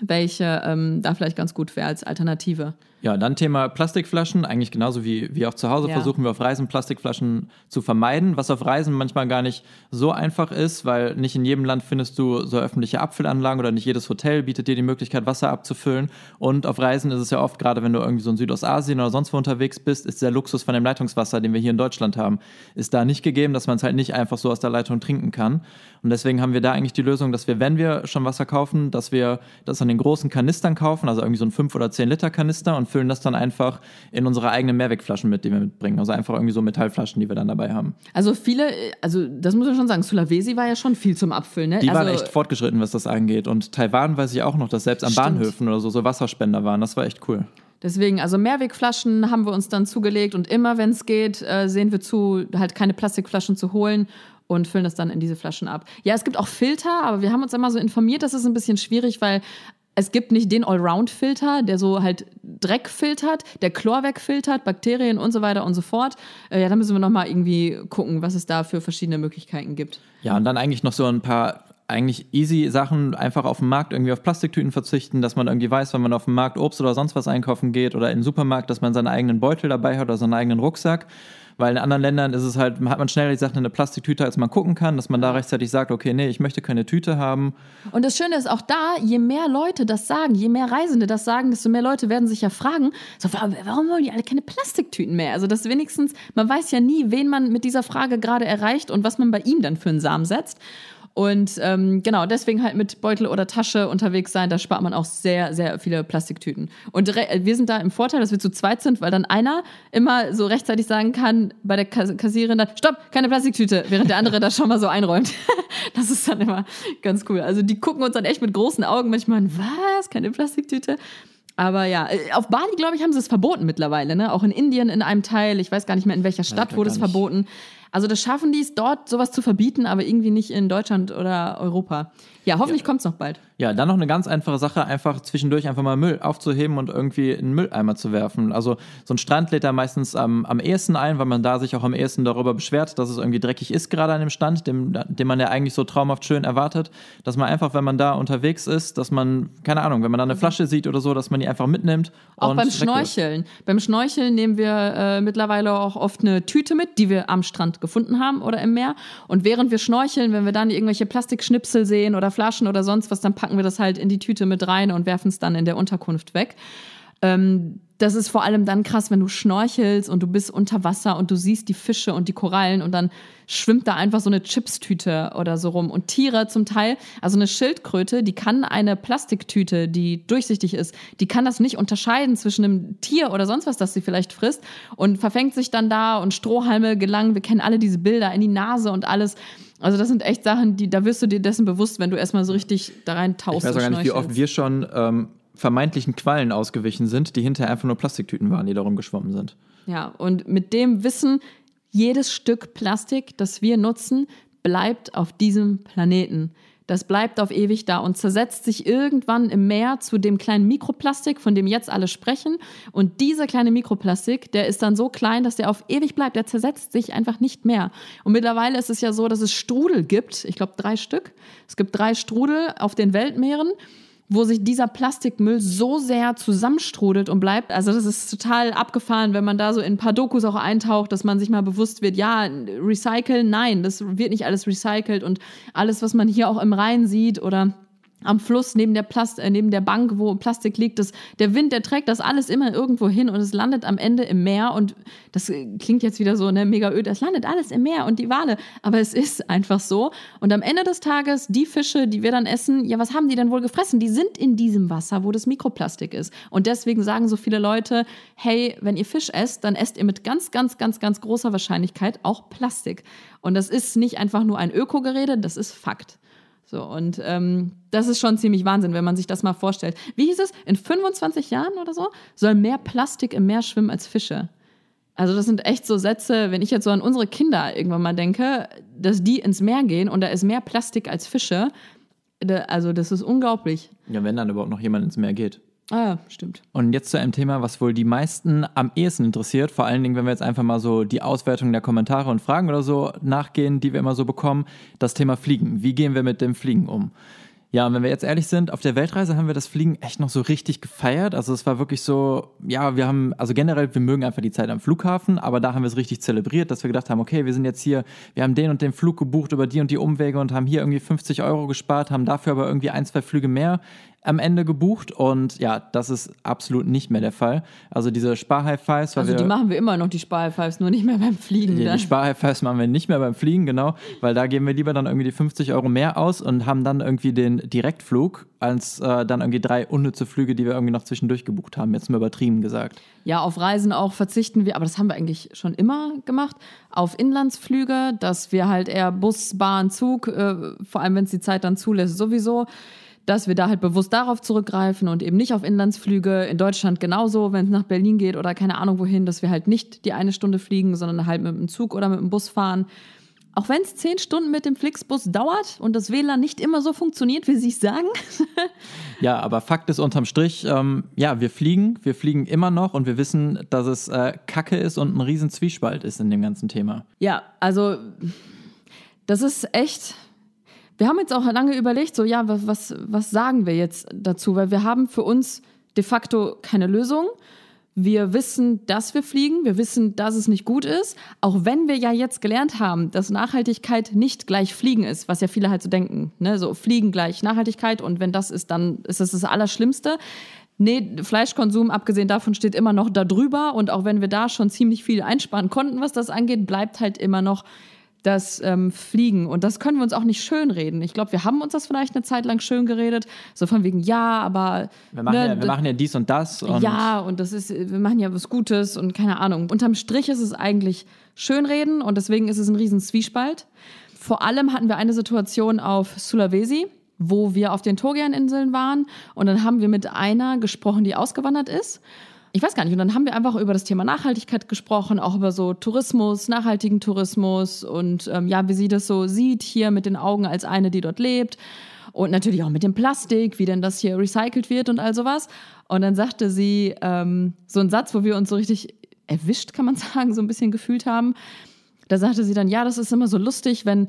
welche ähm, da vielleicht ganz gut wäre als Alternative.
Ja, dann Thema Plastikflaschen. Eigentlich genauso wie, wie auch zu Hause
Ja.
versuchen wir auf Reisen Plastikflaschen zu vermeiden, was auf Reisen manchmal gar nicht so einfach ist, weil nicht in jedem Land findest du so öffentliche Abfüllanlagen oder nicht jedes Hotel bietet dir die Möglichkeit, Wasser abzufüllen. Und auf Reisen ist es ja oft, gerade wenn du irgendwie so in Südostasien oder sonst wo unterwegs bist, ist der Luxus von dem Leitungswasser, den wir hier in Deutschland haben, ist da nicht gegeben, dass man es halt nicht einfach so aus der Leitung trinken kann. Und deswegen haben wir da eigentlich die Lösung, dass wir, wenn wir schon Wasser kaufen, dass wir das an den großen Kanistern kaufen, also irgendwie so ein 5 oder 10 Liter Kanister und füllen das dann einfach in unsere eigenen Mehrwegflaschen mit, die wir mitbringen. Also einfach irgendwie so Metallflaschen, die wir dann dabei haben.
Also viele, also das muss man schon sagen, Sulawesi war ja schon viel zum Abfüllen. Ne?
Die
also,
waren echt fortgeschritten, was das angeht. Und Taiwan weiß ich auch noch, dass selbst an
Stimmt.
Bahnhöfen oder so, so Wasserspender waren. Das war echt cool.
Deswegen, also Mehrwegflaschen haben wir uns dann zugelegt und immer, wenn es geht, äh, sehen wir zu, halt keine Plastikflaschen zu holen und füllen das dann in diese Flaschen ab. Ja, es gibt auch Filter, aber wir haben uns immer so informiert, das ist ein bisschen schwierig, weil es gibt nicht den Allround-Filter, der so halt Dreck filtert, der Chlor wegfiltert, Bakterien und so weiter und so fort. Äh, ja, da müssen wir nochmal irgendwie gucken, was es da für verschiedene Möglichkeiten gibt.
Ja, und dann eigentlich noch so ein paar eigentlich easy Sachen, einfach auf dem Markt irgendwie auf Plastiktüten verzichten, dass man irgendwie weiß, wenn man auf dem Markt Obst oder sonst was einkaufen geht oder in den Supermarkt, dass man seinen eigenen Beutel dabei hat oder seinen eigenen Rucksack. Weil in anderen Ländern ist es halt, hat man schneller die Sachen in eine Plastiktüte, als man gucken kann, dass man da rechtzeitig sagt, okay, nee, ich möchte keine Tüte haben.
Und das Schöne ist auch da, je mehr Leute das sagen, je mehr Reisende das sagen, desto mehr Leute werden sich ja fragen, so, wa- warum wollen die alle keine Plastiktüten mehr? Also das wenigstens, man weiß ja nie, wen man mit dieser Frage gerade erreicht und was man bei ihm dann für einen Samen setzt. Und ähm, genau, deswegen halt mit Beutel oder Tasche unterwegs sein, da spart man auch sehr, sehr viele Plastiktüten. Und re- wir sind da im Vorteil, dass wir zu zweit sind, weil dann einer immer so rechtzeitig sagen kann bei der Kas Kassiererin, dann, stopp, keine Plastiktüte, während der andere das schon mal so einräumt. das ist dann immer ganz cool. Also die gucken uns dann echt mit großen Augen manchmal an, was, keine Plastiktüte? Aber ja, äh, auf Bali, glaube ich, haben sie es verboten mittlerweile. Ne? Auch in Indien in einem Teil. Ich weiß gar nicht mehr, in welcher Stadt
da
wurde es
nicht.
Also das schaffen die es dort, sowas zu verbieten, aber irgendwie nicht in Deutschland oder Europa. Ja, hoffentlich kommt's noch bald.
Ja, dann noch eine ganz einfache Sache, einfach zwischendurch einfach mal Müll aufzuheben und irgendwie in einen Mülleimer zu werfen. Also so ein Strand lädt da meistens am, am ehesten ein, weil man da sich auch am ehesten darüber beschwert, dass es irgendwie dreckig ist gerade an dem Stand, dem, den man ja eigentlich so traumhaft schön erwartet. Dass man einfach, wenn man da unterwegs ist, dass man, keine Ahnung, wenn man da eine Flasche sieht oder so, dass man die einfach mitnimmt.
Auch beim. Schnorcheln. Beim Schnorcheln nehmen wir äh, mittlerweile auch oft eine Tüte mit, die wir am Strand gefunden haben oder im Meer. Und während wir schnorcheln, wenn wir dann irgendwelche Plastikschnipsel sehen oder Flaschen oder sonst was, dann packen wir das halt in die Tüte mit rein und werfen es dann in der Unterkunft weg. Ähm, das ist vor allem dann krass, wenn du schnorchelst und du bist unter Wasser und du siehst die Fische und die Korallen und dann schwimmt da einfach so eine Chipstüte oder so rum. Und Tiere zum Teil, also eine Schildkröte, die kann eine Plastiktüte, die durchsichtig ist, die kann das nicht unterscheiden zwischen einem Tier oder sonst was, das sie vielleicht frisst und verfängt sich dann da und Strohhalme gelangen. Wir kennen alle diese Bilder in die Nase und alles. Also das sind echt Sachen, die, da wirst du dir dessen bewusst, wenn du erstmal so richtig da rein tauchst.
Ich weiß auch gar nicht, wie oft wir schon ähm, vermeintlichen Quallen ausgewichen sind, die hinterher einfach nur Plastiktüten waren, die da rumgeschwommen sind.
Ja, und mit dem Wissen, jedes Stück Plastik, das wir nutzen, bleibt auf diesem Planeten. Das bleibt auf ewig da und zersetzt sich irgendwann im Meer zu dem kleinen Mikroplastik, von dem jetzt alle sprechen. Und dieser kleine Mikroplastik, der ist dann so klein, dass der auf ewig bleibt. Der zersetzt sich einfach nicht mehr. Und mittlerweile ist es ja so, dass es Strudel gibt. Ich glaube, drei Stück. Es gibt drei Strudel auf den Weltmeeren wo sich dieser Plastikmüll so sehr zusammenstrudelt und bleibt. Also das ist total abgefahren, wenn man da so in ein paar Dokus auch eintaucht, dass man sich mal bewusst wird, ja, recyceln, nein, das wird nicht alles recycelt und alles, was man hier auch im Rhein sieht oder am Fluss neben der, Plast äh, neben der Bank, wo Plastik liegt. Das, der Wind, der trägt das alles immer irgendwo hin und es landet am Ende im Meer. Und das äh, klingt jetzt wieder so ne, mega öd. Das landet alles im Meer und die Wale. Aber es ist einfach so. Und am Ende des Tages, die Fische, die wir dann essen, ja, was haben die denn wohl gefressen? Die sind in diesem Wasser, wo das Mikroplastik ist. Und deswegen sagen so viele Leute, hey, wenn ihr Fisch esst, dann esst ihr mit ganz, ganz, ganz, ganz großer Wahrscheinlichkeit auch Plastik. Und das ist nicht einfach nur ein Ökogerede, das ist Fakt. So, und ähm, das ist schon ziemlich Wahnsinn, wenn man sich das mal vorstellt. Wie hieß es? In 25 Jahren oder so soll mehr Plastik im Meer schwimmen als Fische. Also, das sind echt so Sätze, wenn ich jetzt so an unsere Kinder irgendwann mal denke, dass die ins Meer gehen und da ist mehr Plastik als Fische. Also, das ist unglaublich.
Ja, wenn dann überhaupt noch jemand ins Meer geht.
Ah, stimmt.
Und jetzt zu einem Thema, was wohl die meisten am ehesten interessiert, vor allen Dingen, wenn wir jetzt einfach mal so die Auswertung der Kommentare und Fragen oder so nachgehen, die wir immer so bekommen, das Thema Fliegen. Wie gehen wir mit dem Fliegen um? Ja, und wenn wir jetzt ehrlich sind, auf der Weltreise haben wir das Fliegen echt noch so richtig gefeiert. Also es war wirklich so, ja, wir haben, also generell, wir mögen einfach die Zeit am Flughafen, aber da haben wir es richtig zelebriert, dass wir gedacht haben, okay, wir sind jetzt hier, wir haben den und den Flug gebucht über die und die Umwege und haben hier irgendwie 50 Euro gespart, haben dafür aber irgendwie ein, zwei Flüge mehr am Ende gebucht und ja, das ist absolut nicht mehr der Fall. Also diese Spar-High-Fives.
Also die machen wir immer noch, die Spar-High-Fives, nur nicht mehr beim Fliegen.
Die, die Spar-High-Fives machen wir nicht mehr beim Fliegen, genau, weil da geben wir lieber dann irgendwie die 50 Euro mehr aus und haben dann irgendwie den Direktflug, als äh, dann irgendwie drei unnütze Flüge, die wir irgendwie noch zwischendurch gebucht haben, jetzt mal übertrieben gesagt.
Ja, auf Reisen auch verzichten wir, aber das haben wir eigentlich schon immer gemacht, auf Inlandsflüge, dass wir halt eher Bus, Bahn, Zug, äh, vor allem wenn es die Zeit dann zulässt, sowieso dass wir da halt bewusst darauf zurückgreifen und eben nicht auf Inlandsflüge. In Deutschland genauso, wenn es nach Berlin geht oder keine Ahnung wohin, dass wir halt nicht die eine Stunde fliegen, sondern halt mit dem Zug oder mit dem Bus fahren. Auch wenn es zehn Stunden mit dem Flixbus dauert und das WLAN nicht immer so funktioniert, wie Sie es sagen.
ja, aber Fakt ist unterm Strich, ähm, ja, wir fliegen, wir fliegen immer noch und wir wissen, dass es äh, Kacke ist und ein riesen Zwiespalt ist in dem ganzen Thema.
Ja, also das ist echt, wir haben jetzt auch lange überlegt, so ja, was, was sagen wir jetzt dazu? Weil wir haben für uns de facto keine Lösung. Wir wissen, dass wir fliegen. Wir wissen, dass es nicht gut ist. Auch wenn wir ja jetzt gelernt haben, dass Nachhaltigkeit nicht gleich Fliegen ist, was ja viele halt so denken. Ne? So Fliegen gleich Nachhaltigkeit und wenn das ist, dann ist das das Allerschlimmste. Nee, Fleischkonsum, abgesehen davon, steht immer noch da drüber. Und auch wenn wir da schon ziemlich viel einsparen konnten, was das angeht, bleibt halt immer noch das ähm, Fliegen. Und das können wir uns auch nicht schönreden. Ich glaube, wir haben uns das vielleicht eine Zeit lang schön geredet. So von wegen, ja, aber.
Wir machen, ne, ja, wir machen ja dies und das. Und
ja, und das ist, wir machen ja was Gutes und keine Ahnung. Unterm Strich ist es eigentlich Schönreden und deswegen ist es ein riesen Zwiespalt. Vor allem hatten wir eine Situation auf Sulawesi, wo wir auf den Togian-Inseln waren und dann haben wir mit einer gesprochen, die ausgewandert ist ich weiß gar nicht. Und dann haben wir einfach über das Thema Nachhaltigkeit gesprochen, auch über so Tourismus, nachhaltigen Tourismus und ähm, ja, wie sie das so sieht hier mit den Augen als eine, die dort lebt. Und natürlich auch mit dem Plastik, wie denn das hier recycelt wird und all sowas. Und dann sagte sie ähm, so einen Satz, wo wir uns so richtig erwischt, kann man sagen, so ein bisschen gefühlt haben. Da sagte sie dann, ja, das ist immer so lustig, wenn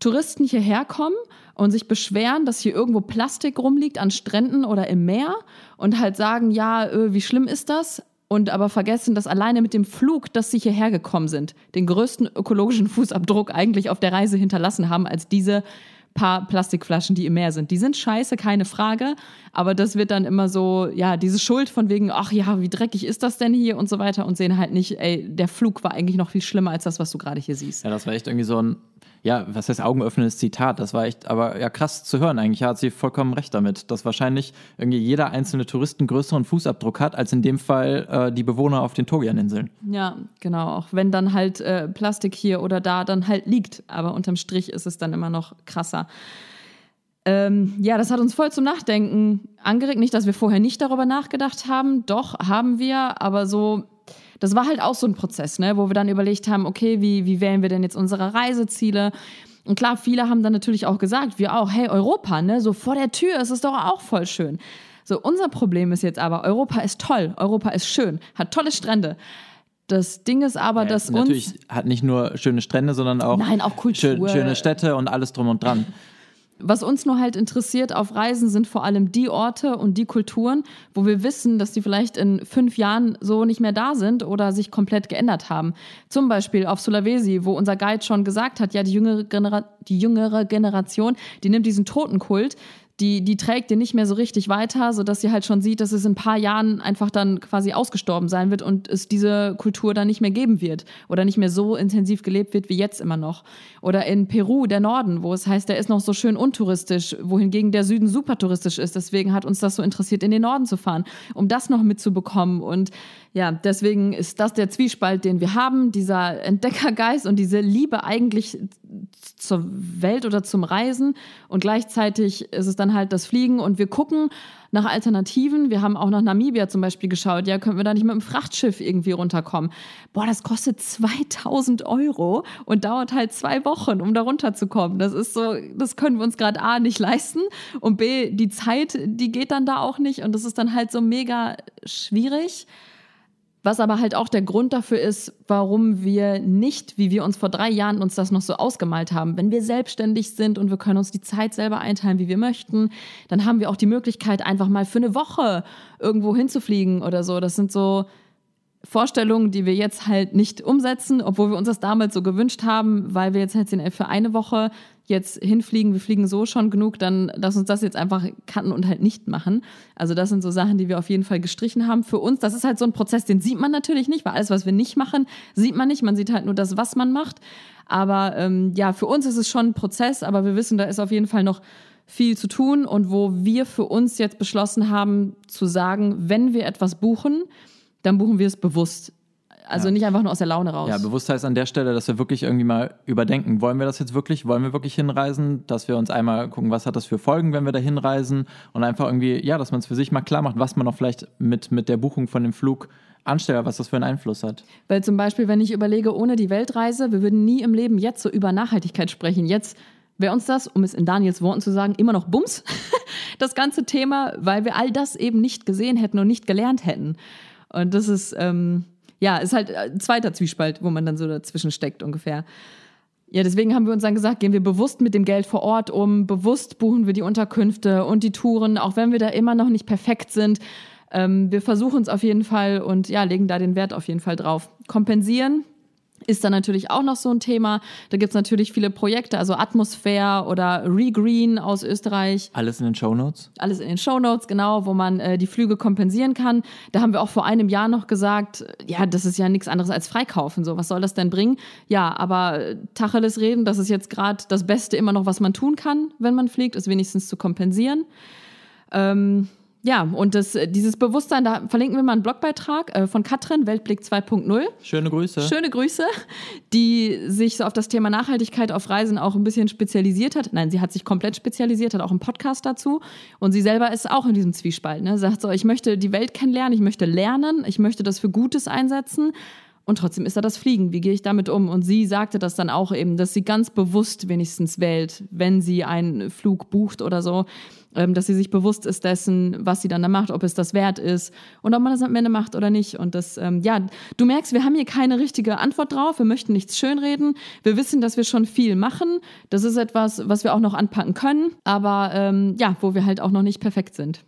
Touristen hierher kommen und sich beschweren, dass hier irgendwo Plastik rumliegt an Stränden oder im Meer und halt sagen, ja, äh, wie schlimm ist das? Und aber vergessen, dass alleine mit dem Flug, dass sie hierher gekommen sind, den größten ökologischen Fußabdruck eigentlich auf der Reise hinterlassen haben, als diese paar Plastikflaschen, die im Meer sind. Die sind scheiße, keine Frage. Aber das wird dann immer so, ja, diese Schuld von wegen, ach ja, wie dreckig ist das denn hier und so weiter und sehen halt nicht, ey, der Flug war eigentlich noch viel schlimmer als das, was du gerade hier siehst.
Ja, das war echt irgendwie so ein ja, was heißt augenöffnendes Zitat? Das war echt, aber ja, krass zu hören eigentlich. Ja, hat sie vollkommen recht damit, dass wahrscheinlich irgendwie jeder einzelne Tourist einen größeren Fußabdruck hat, als in dem Fall äh, die Bewohner auf den Togian-Inseln.
Ja, genau. Auch wenn dann halt äh, Plastik hier oder da dann halt liegt. Aber unterm Strich ist es dann immer noch krasser. Ähm, ja, das hat uns voll zum Nachdenken angeregt. Nicht, dass wir vorher nicht darüber nachgedacht haben. Doch, haben wir. Aber so das war halt auch so ein Prozess, ne, wo wir dann überlegt haben, okay, wie, wie wählen wir denn jetzt unsere Reiseziele? Und klar, viele haben dann natürlich auch gesagt, wir auch, hey, Europa, ne, so vor der Tür ist es doch auch voll schön. So, unser Problem ist jetzt aber, Europa ist toll, Europa ist schön, hat tolle Strände. Das Ding ist aber, ja, dass
natürlich uns. Natürlich hat nicht nur schöne Strände, sondern auch,
Nein, auch Kultur.
schöne Städte und alles drum und dran.
Was uns nur halt interessiert auf Reisen sind vor allem die Orte und die Kulturen, wo wir wissen, dass die vielleicht in fünf Jahren so nicht mehr da sind oder sich komplett geändert haben. Zum Beispiel auf Sulawesi, wo unser Guide schon gesagt hat, ja, die jüngere, Genera die jüngere Generation, die nimmt diesen Totenkult die, die trägt dir nicht mehr so richtig weiter, sodass sie halt schon sieht, dass es in ein paar Jahren einfach dann quasi ausgestorben sein wird und es diese Kultur dann nicht mehr geben wird oder nicht mehr so intensiv gelebt wird wie jetzt immer noch. Oder in Peru, der Norden, wo es heißt, der ist noch so schön untouristisch, wohingegen der Süden super touristisch ist. Deswegen hat uns das so interessiert, in den Norden zu fahren, um das noch mitzubekommen. Und ja, deswegen ist das der Zwiespalt, den wir haben, dieser Entdeckergeist und diese Liebe eigentlich zur Welt oder zum Reisen. Und gleichzeitig ist es dann halt das Fliegen und wir gucken nach Alternativen. Wir haben auch nach Namibia zum Beispiel geschaut. Ja, können wir da nicht mit dem Frachtschiff irgendwie runterkommen? Boah, das kostet 2000 Euro und dauert halt zwei Wochen, um da runterzukommen. Das ist so, das können wir uns gerade A nicht leisten und B, die Zeit, die geht dann da auch nicht und das ist dann halt so mega schwierig. Was aber halt auch der Grund dafür ist, warum wir nicht, wie wir uns vor drei Jahren uns das noch so ausgemalt haben, wenn wir selbstständig sind und wir können uns die Zeit selber einteilen, wie wir möchten, dann haben wir auch die Möglichkeit, einfach mal für eine Woche irgendwo hinzufliegen oder so. Das sind so Vorstellungen, die wir jetzt halt nicht umsetzen, obwohl wir uns das damals so gewünscht haben, weil wir jetzt halt für eine Woche jetzt hinfliegen, wir fliegen so schon genug, dann lass uns das jetzt einfach cutten und halt nicht machen. Also das sind so Sachen, die wir auf jeden Fall gestrichen haben. Für uns, das ist halt so ein Prozess, den sieht man natürlich nicht, weil alles, was wir nicht machen, sieht man nicht. Man sieht halt nur das, was man macht. Aber ähm, ja, für uns ist es schon ein Prozess, aber wir wissen, da ist auf jeden Fall noch viel zu tun und wo wir für uns jetzt beschlossen haben zu sagen, wenn wir etwas buchen, dann buchen wir es bewusst. Also ja. nicht einfach nur aus der Laune raus.
Ja, Bewusstheit ist an der Stelle, dass wir wirklich irgendwie mal überdenken, wollen wir das jetzt wirklich, wollen wir wirklich hinreisen, dass wir uns einmal gucken, was hat das für Folgen, wenn wir da hinreisen und einfach irgendwie, ja, dass man es für sich mal klar macht, was man noch vielleicht mit, mit der Buchung von dem Flug anstelle, was das für einen Einfluss hat.
Weil zum Beispiel, wenn ich überlege, ohne die Weltreise, wir würden nie im Leben jetzt so über Nachhaltigkeit sprechen. Jetzt wäre uns das, um es in Daniels Worten zu sagen, immer noch Bums, das ganze Thema, weil wir all das eben nicht gesehen hätten und nicht gelernt hätten. Und das ist, ähm, ja, ist halt ein zweiter Zwiespalt, wo man dann so dazwischen steckt ungefähr. Ja, deswegen haben wir uns dann gesagt, gehen wir bewusst mit dem Geld vor Ort um, bewusst buchen wir die Unterkünfte und die Touren, auch wenn wir da immer noch nicht perfekt sind. Ähm, wir versuchen es auf jeden Fall und ja, legen da den Wert auf jeden Fall drauf. Kompensieren ist dann natürlich auch noch so ein Thema. Da gibt es natürlich viele Projekte, also Atmosphäre oder Regreen aus Österreich.
Alles in den Show Notes?
Alles in den Show Notes, genau, wo man äh, die Flüge kompensieren kann. Da haben wir auch vor einem Jahr noch gesagt, ja, das ist ja nichts anderes als Freikaufen. So, was soll das denn bringen? Ja, aber äh, Tacheles reden, das ist jetzt gerade das Beste immer noch, was man tun kann, wenn man fliegt, ist wenigstens zu kompensieren. Ähm, ja, und das, äh, dieses Bewusstsein, da verlinken wir mal einen Blogbeitrag äh, von Katrin, Weltblick 2.0.
Schöne Grüße.
Schöne Grüße, die sich so auf das Thema Nachhaltigkeit auf Reisen auch ein bisschen spezialisiert hat. Nein, sie hat sich komplett spezialisiert, hat auch einen Podcast dazu. Und sie selber ist auch in diesem Zwiespalt. Ne? Sagt so, ich möchte die Welt kennenlernen, ich möchte lernen, ich möchte das für Gutes einsetzen. Und trotzdem ist da das Fliegen. Wie gehe ich damit um? Und sie sagte das dann auch eben, dass sie ganz bewusst wenigstens wählt, wenn sie einen Flug bucht oder so, dass sie sich bewusst ist dessen, was sie dann da macht, ob es das wert ist und ob man das am Ende macht oder nicht. Und das, ähm, ja, du merkst, wir haben hier keine richtige Antwort drauf. Wir möchten nichts schönreden. Wir wissen, dass wir schon viel machen. Das ist etwas, was wir auch noch anpacken können, aber ähm, ja, wo wir halt auch noch nicht perfekt sind.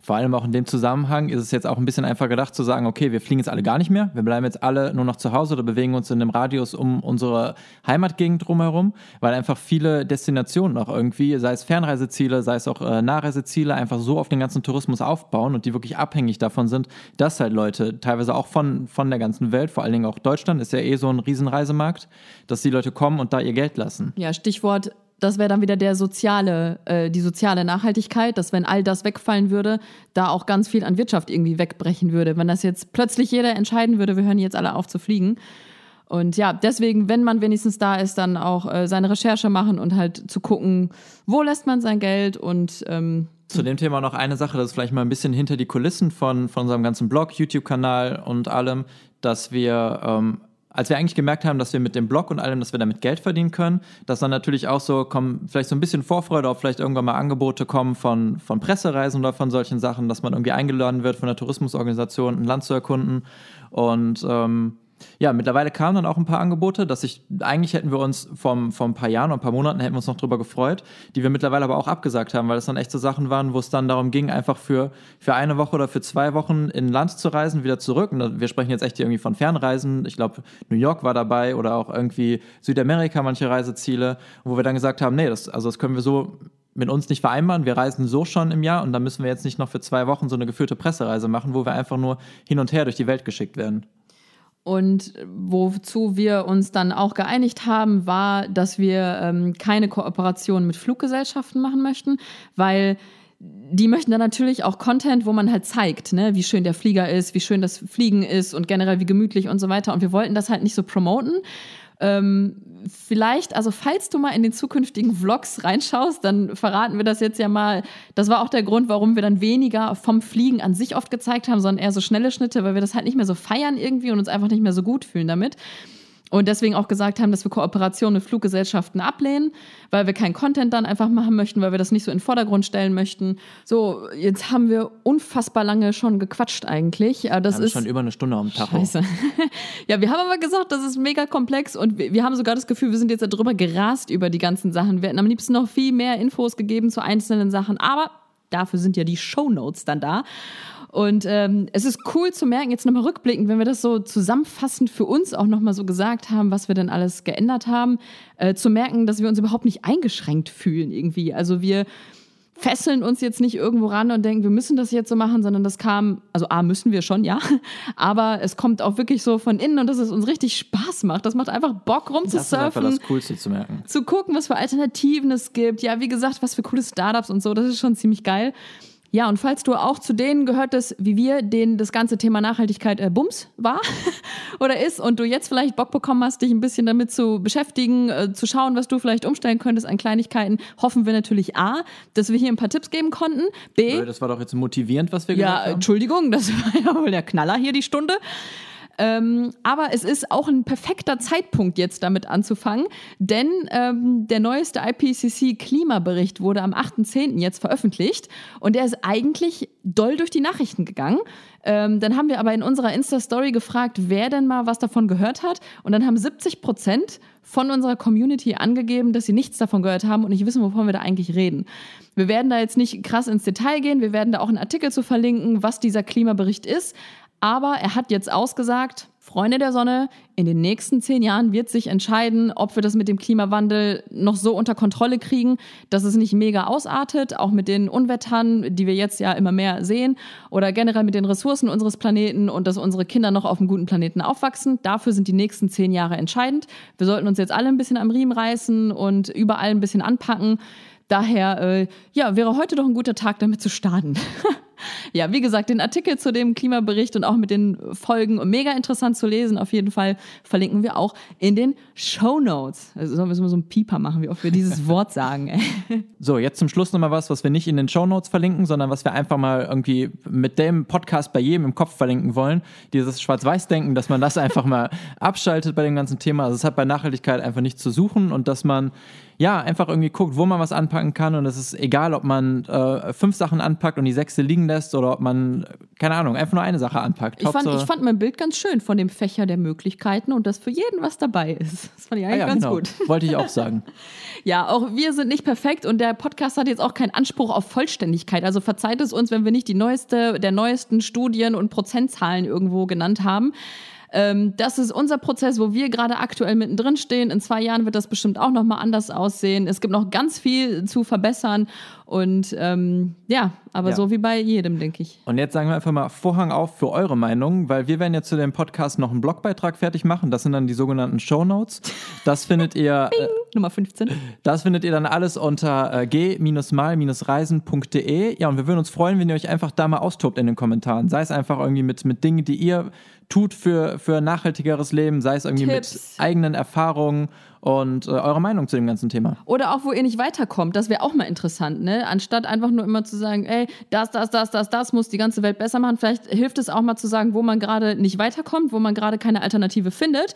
Vor allem auch in dem Zusammenhang ist es jetzt auch ein bisschen einfach gedacht zu sagen, okay, wir fliegen jetzt alle gar nicht mehr, wir bleiben jetzt alle nur noch zu Hause oder bewegen uns in einem Radius um unsere Heimatgegend drumherum, weil einfach viele Destinationen auch irgendwie, sei es Fernreiseziele, sei es auch äh, Nahreiseziele, einfach so auf den ganzen Tourismus aufbauen und die wirklich abhängig davon sind, dass halt Leute teilweise auch von, von der ganzen Welt, vor allen Dingen auch Deutschland, ist ja eh so ein Riesenreisemarkt, dass die Leute kommen und da ihr Geld lassen.
Ja, Stichwort das wäre dann wieder der soziale, äh, die soziale Nachhaltigkeit, dass wenn all das wegfallen würde, da auch ganz viel an Wirtschaft irgendwie wegbrechen würde. Wenn das jetzt plötzlich jeder entscheiden würde, wir hören jetzt alle auf zu fliegen. Und ja, deswegen, wenn man wenigstens da ist, dann auch äh, seine Recherche machen und halt zu gucken, wo lässt man sein Geld und ähm,
zu dem Thema noch eine Sache, das ist vielleicht mal ein bisschen hinter die Kulissen von, von unserem ganzen Blog, YouTube-Kanal und allem, dass wir ähm, als wir eigentlich gemerkt haben, dass wir mit dem Blog und allem, dass wir damit Geld verdienen können, dass dann natürlich auch so kommen, vielleicht so ein bisschen Vorfreude auf vielleicht irgendwann mal Angebote kommen von, von Pressereisen oder von solchen Sachen, dass man irgendwie eingeladen wird von der Tourismusorganisation, ein Land zu erkunden. Und ähm, ja, mittlerweile kamen dann auch ein paar Angebote, dass ich, eigentlich hätten wir uns vom, vor ein paar Jahren oder ein paar Monaten hätten wir uns noch drüber gefreut, die wir mittlerweile aber auch abgesagt haben, weil es dann echt so Sachen waren, wo es dann darum ging, einfach für, für eine Woche oder für zwei Wochen in Land zu reisen, wieder zurück. Und wir sprechen jetzt echt hier irgendwie von Fernreisen. Ich glaube, New York war dabei oder auch irgendwie Südamerika, manche Reiseziele, wo wir dann gesagt haben, nee, das, also das können wir so mit uns nicht vereinbaren. Wir reisen so schon im Jahr und dann müssen wir jetzt nicht noch für zwei Wochen so eine geführte Pressereise machen, wo wir einfach nur hin und her durch die Welt geschickt werden.
Und wozu wir uns dann auch geeinigt haben, war, dass wir ähm, keine Kooperation mit Fluggesellschaften machen möchten, weil die möchten dann natürlich auch Content, wo man halt zeigt, ne, wie schön der Flieger ist, wie schön das Fliegen ist und generell wie gemütlich und so weiter. Und wir wollten das halt nicht so promoten. Ähm, vielleicht, also falls du mal in den zukünftigen Vlogs reinschaust, dann verraten wir das jetzt ja mal. Das war auch der Grund, warum wir dann weniger vom Fliegen an sich oft gezeigt haben, sondern eher so schnelle Schnitte, weil wir das halt nicht mehr so feiern irgendwie und uns einfach nicht mehr so gut fühlen damit. Und deswegen auch gesagt haben, dass wir Kooperationen mit Fluggesellschaften ablehnen, weil wir keinen Content dann einfach machen möchten, weil wir das nicht so in den Vordergrund stellen möchten. So, jetzt haben wir unfassbar lange schon gequatscht eigentlich. Das
wir
ist
schon über eine Stunde am Tag.
Scheiße. ja, wir haben aber gesagt, das ist mega komplex und wir, wir haben sogar das Gefühl, wir sind jetzt darüber gerast über die ganzen Sachen. Wir hätten am liebsten noch viel mehr Infos gegeben zu einzelnen Sachen, aber dafür sind ja die Show Notes dann da. Und ähm, es ist cool zu merken, jetzt nochmal rückblickend, wenn wir das so zusammenfassend für uns auch nochmal so gesagt haben, was wir denn alles geändert haben, äh, zu merken, dass wir uns überhaupt nicht eingeschränkt fühlen irgendwie. Also wir fesseln uns jetzt nicht irgendwo ran und denken, wir müssen das jetzt so machen, sondern das kam, also A, müssen wir schon, ja, aber es kommt auch wirklich so von innen und dass es uns richtig Spaß macht. Das macht einfach Bock rumzusurfen. Das ist einfach
das Coolste zu merken.
Zu gucken, was für Alternativen es gibt. Ja, wie gesagt, was für coole Startups und so, das ist schon ziemlich geil. Ja, und falls du auch zu denen gehörtest, wie wir, denen das ganze Thema Nachhaltigkeit äh, Bums war oder ist und du jetzt vielleicht Bock bekommen hast, dich ein bisschen damit zu beschäftigen, äh, zu schauen, was du vielleicht umstellen könntest an Kleinigkeiten, hoffen wir natürlich A, dass wir hier ein paar Tipps geben konnten. B.
Das war doch jetzt motivierend, was wir
ja,
gesagt haben.
Ja, Entschuldigung, das war ja wohl der Knaller hier die Stunde. Ähm, aber es ist auch ein perfekter Zeitpunkt, jetzt damit anzufangen, denn ähm, der neueste IPCC-Klimabericht wurde am 8.10. jetzt veröffentlicht und der ist eigentlich doll durch die Nachrichten gegangen. Ähm, dann haben wir aber in unserer Insta-Story gefragt, wer denn mal was davon gehört hat. Und dann haben 70 Prozent von unserer Community angegeben, dass sie nichts davon gehört haben und nicht wissen, wovon wir da eigentlich reden. Wir werden da jetzt nicht krass ins Detail gehen. Wir werden da auch einen Artikel zu verlinken, was dieser Klimabericht ist. Aber er hat jetzt ausgesagt, Freunde der Sonne, in den nächsten zehn Jahren wird sich entscheiden, ob wir das mit dem Klimawandel noch so unter Kontrolle kriegen, dass es nicht mega ausartet, auch mit den Unwettern, die wir jetzt ja immer mehr sehen, oder generell mit den Ressourcen unseres Planeten und dass unsere Kinder noch auf einem guten Planeten aufwachsen. Dafür sind die nächsten zehn Jahre entscheidend. Wir sollten uns jetzt alle ein bisschen am Riemen reißen und überall ein bisschen anpacken. Daher, äh, ja, wäre heute doch ein guter Tag, damit zu starten. ja, wie gesagt, den Artikel zu dem Klimabericht und auch mit den Folgen mega interessant zu lesen. Auf jeden Fall verlinken wir auch in den Show Notes. Also sollen wir so einen Pieper machen, wie oft wir dieses Wort sagen. Ey.
So, jetzt zum Schluss nochmal was, was wir nicht in den Show Notes verlinken, sondern was wir einfach mal irgendwie mit dem Podcast bei jedem im Kopf verlinken wollen. Dieses Schwarz-Weiß-Denken, dass man das einfach mal abschaltet bei dem ganzen Thema. Also es hat bei Nachhaltigkeit einfach nichts zu suchen und dass man ja, einfach irgendwie guckt, wo man was anpacken kann und es ist egal, ob man äh, fünf Sachen anpackt und die sechste liegen lässt oder ob man, keine Ahnung, einfach nur eine Sache anpackt.
Ich fand, ich fand mein Bild ganz schön von dem Fächer der Möglichkeiten und dass für jeden was dabei ist. Das fand ich
Ah
eigentlich
ja,
ganz
genau.
gut.
Wollte ich auch sagen.
Ja, auch wir sind nicht perfekt und der Podcast hat jetzt auch keinen Anspruch auf Vollständigkeit. Also verzeiht es uns, wenn wir nicht die neueste, der neuesten Studien und Prozentzahlen irgendwo genannt haben. Ähm, das ist unser Prozess, wo wir gerade aktuell mittendrin stehen. In zwei Jahren wird das bestimmt auch nochmal anders aussehen. Es gibt noch ganz viel zu verbessern und ähm, ja, aber
Ja.
so wie bei jedem, denke ich.
Und jetzt sagen wir einfach mal Vorhang auf für eure Meinung, weil wir werden jetzt zu dem Podcast noch einen Blogbeitrag fertig machen. Das sind dann die sogenannten Show Notes. Das findet ihr, äh,
Nummer 15.
das findet ihr dann alles unter äh, g-mal-reisen.de. Ja, und wir würden uns freuen, wenn ihr euch einfach da mal austobt in den Kommentaren. Sei es einfach irgendwie mit, mit Dingen, die ihr tut für, für nachhaltigeres Leben, sei es irgendwie
Tipps.
mit eigenen Erfahrungen und äh, eure Meinung zu dem ganzen Thema.
Oder auch, wo ihr nicht weiterkommt. Das wäre auch mal interessant, ne? Anstatt einfach nur immer zu sagen, ey, das, das, das, das, das muss die ganze Welt besser machen. Vielleicht hilft es auch mal zu sagen, wo man gerade nicht weiterkommt, wo man gerade keine Alternative findet.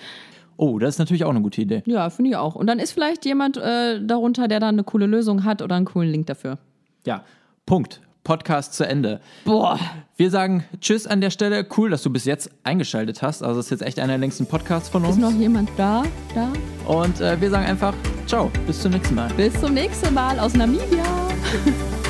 Oh, das ist natürlich auch eine gute Idee.
Ja, finde ich auch. Und dann ist vielleicht jemand äh, darunter, der da eine coole Lösung hat oder einen coolen Link dafür.
Ja, Punkt. Podcast zu Ende.
Boah.
Wir sagen Tschüss an der Stelle. Cool, dass du bis jetzt eingeschaltet hast. Also, das ist jetzt echt einer der längsten Podcasts von uns.
Ist noch jemand da? Da?
Und äh, wir sagen einfach Ciao, bis zum nächsten Mal.
Bis zum nächsten Mal aus Namibia.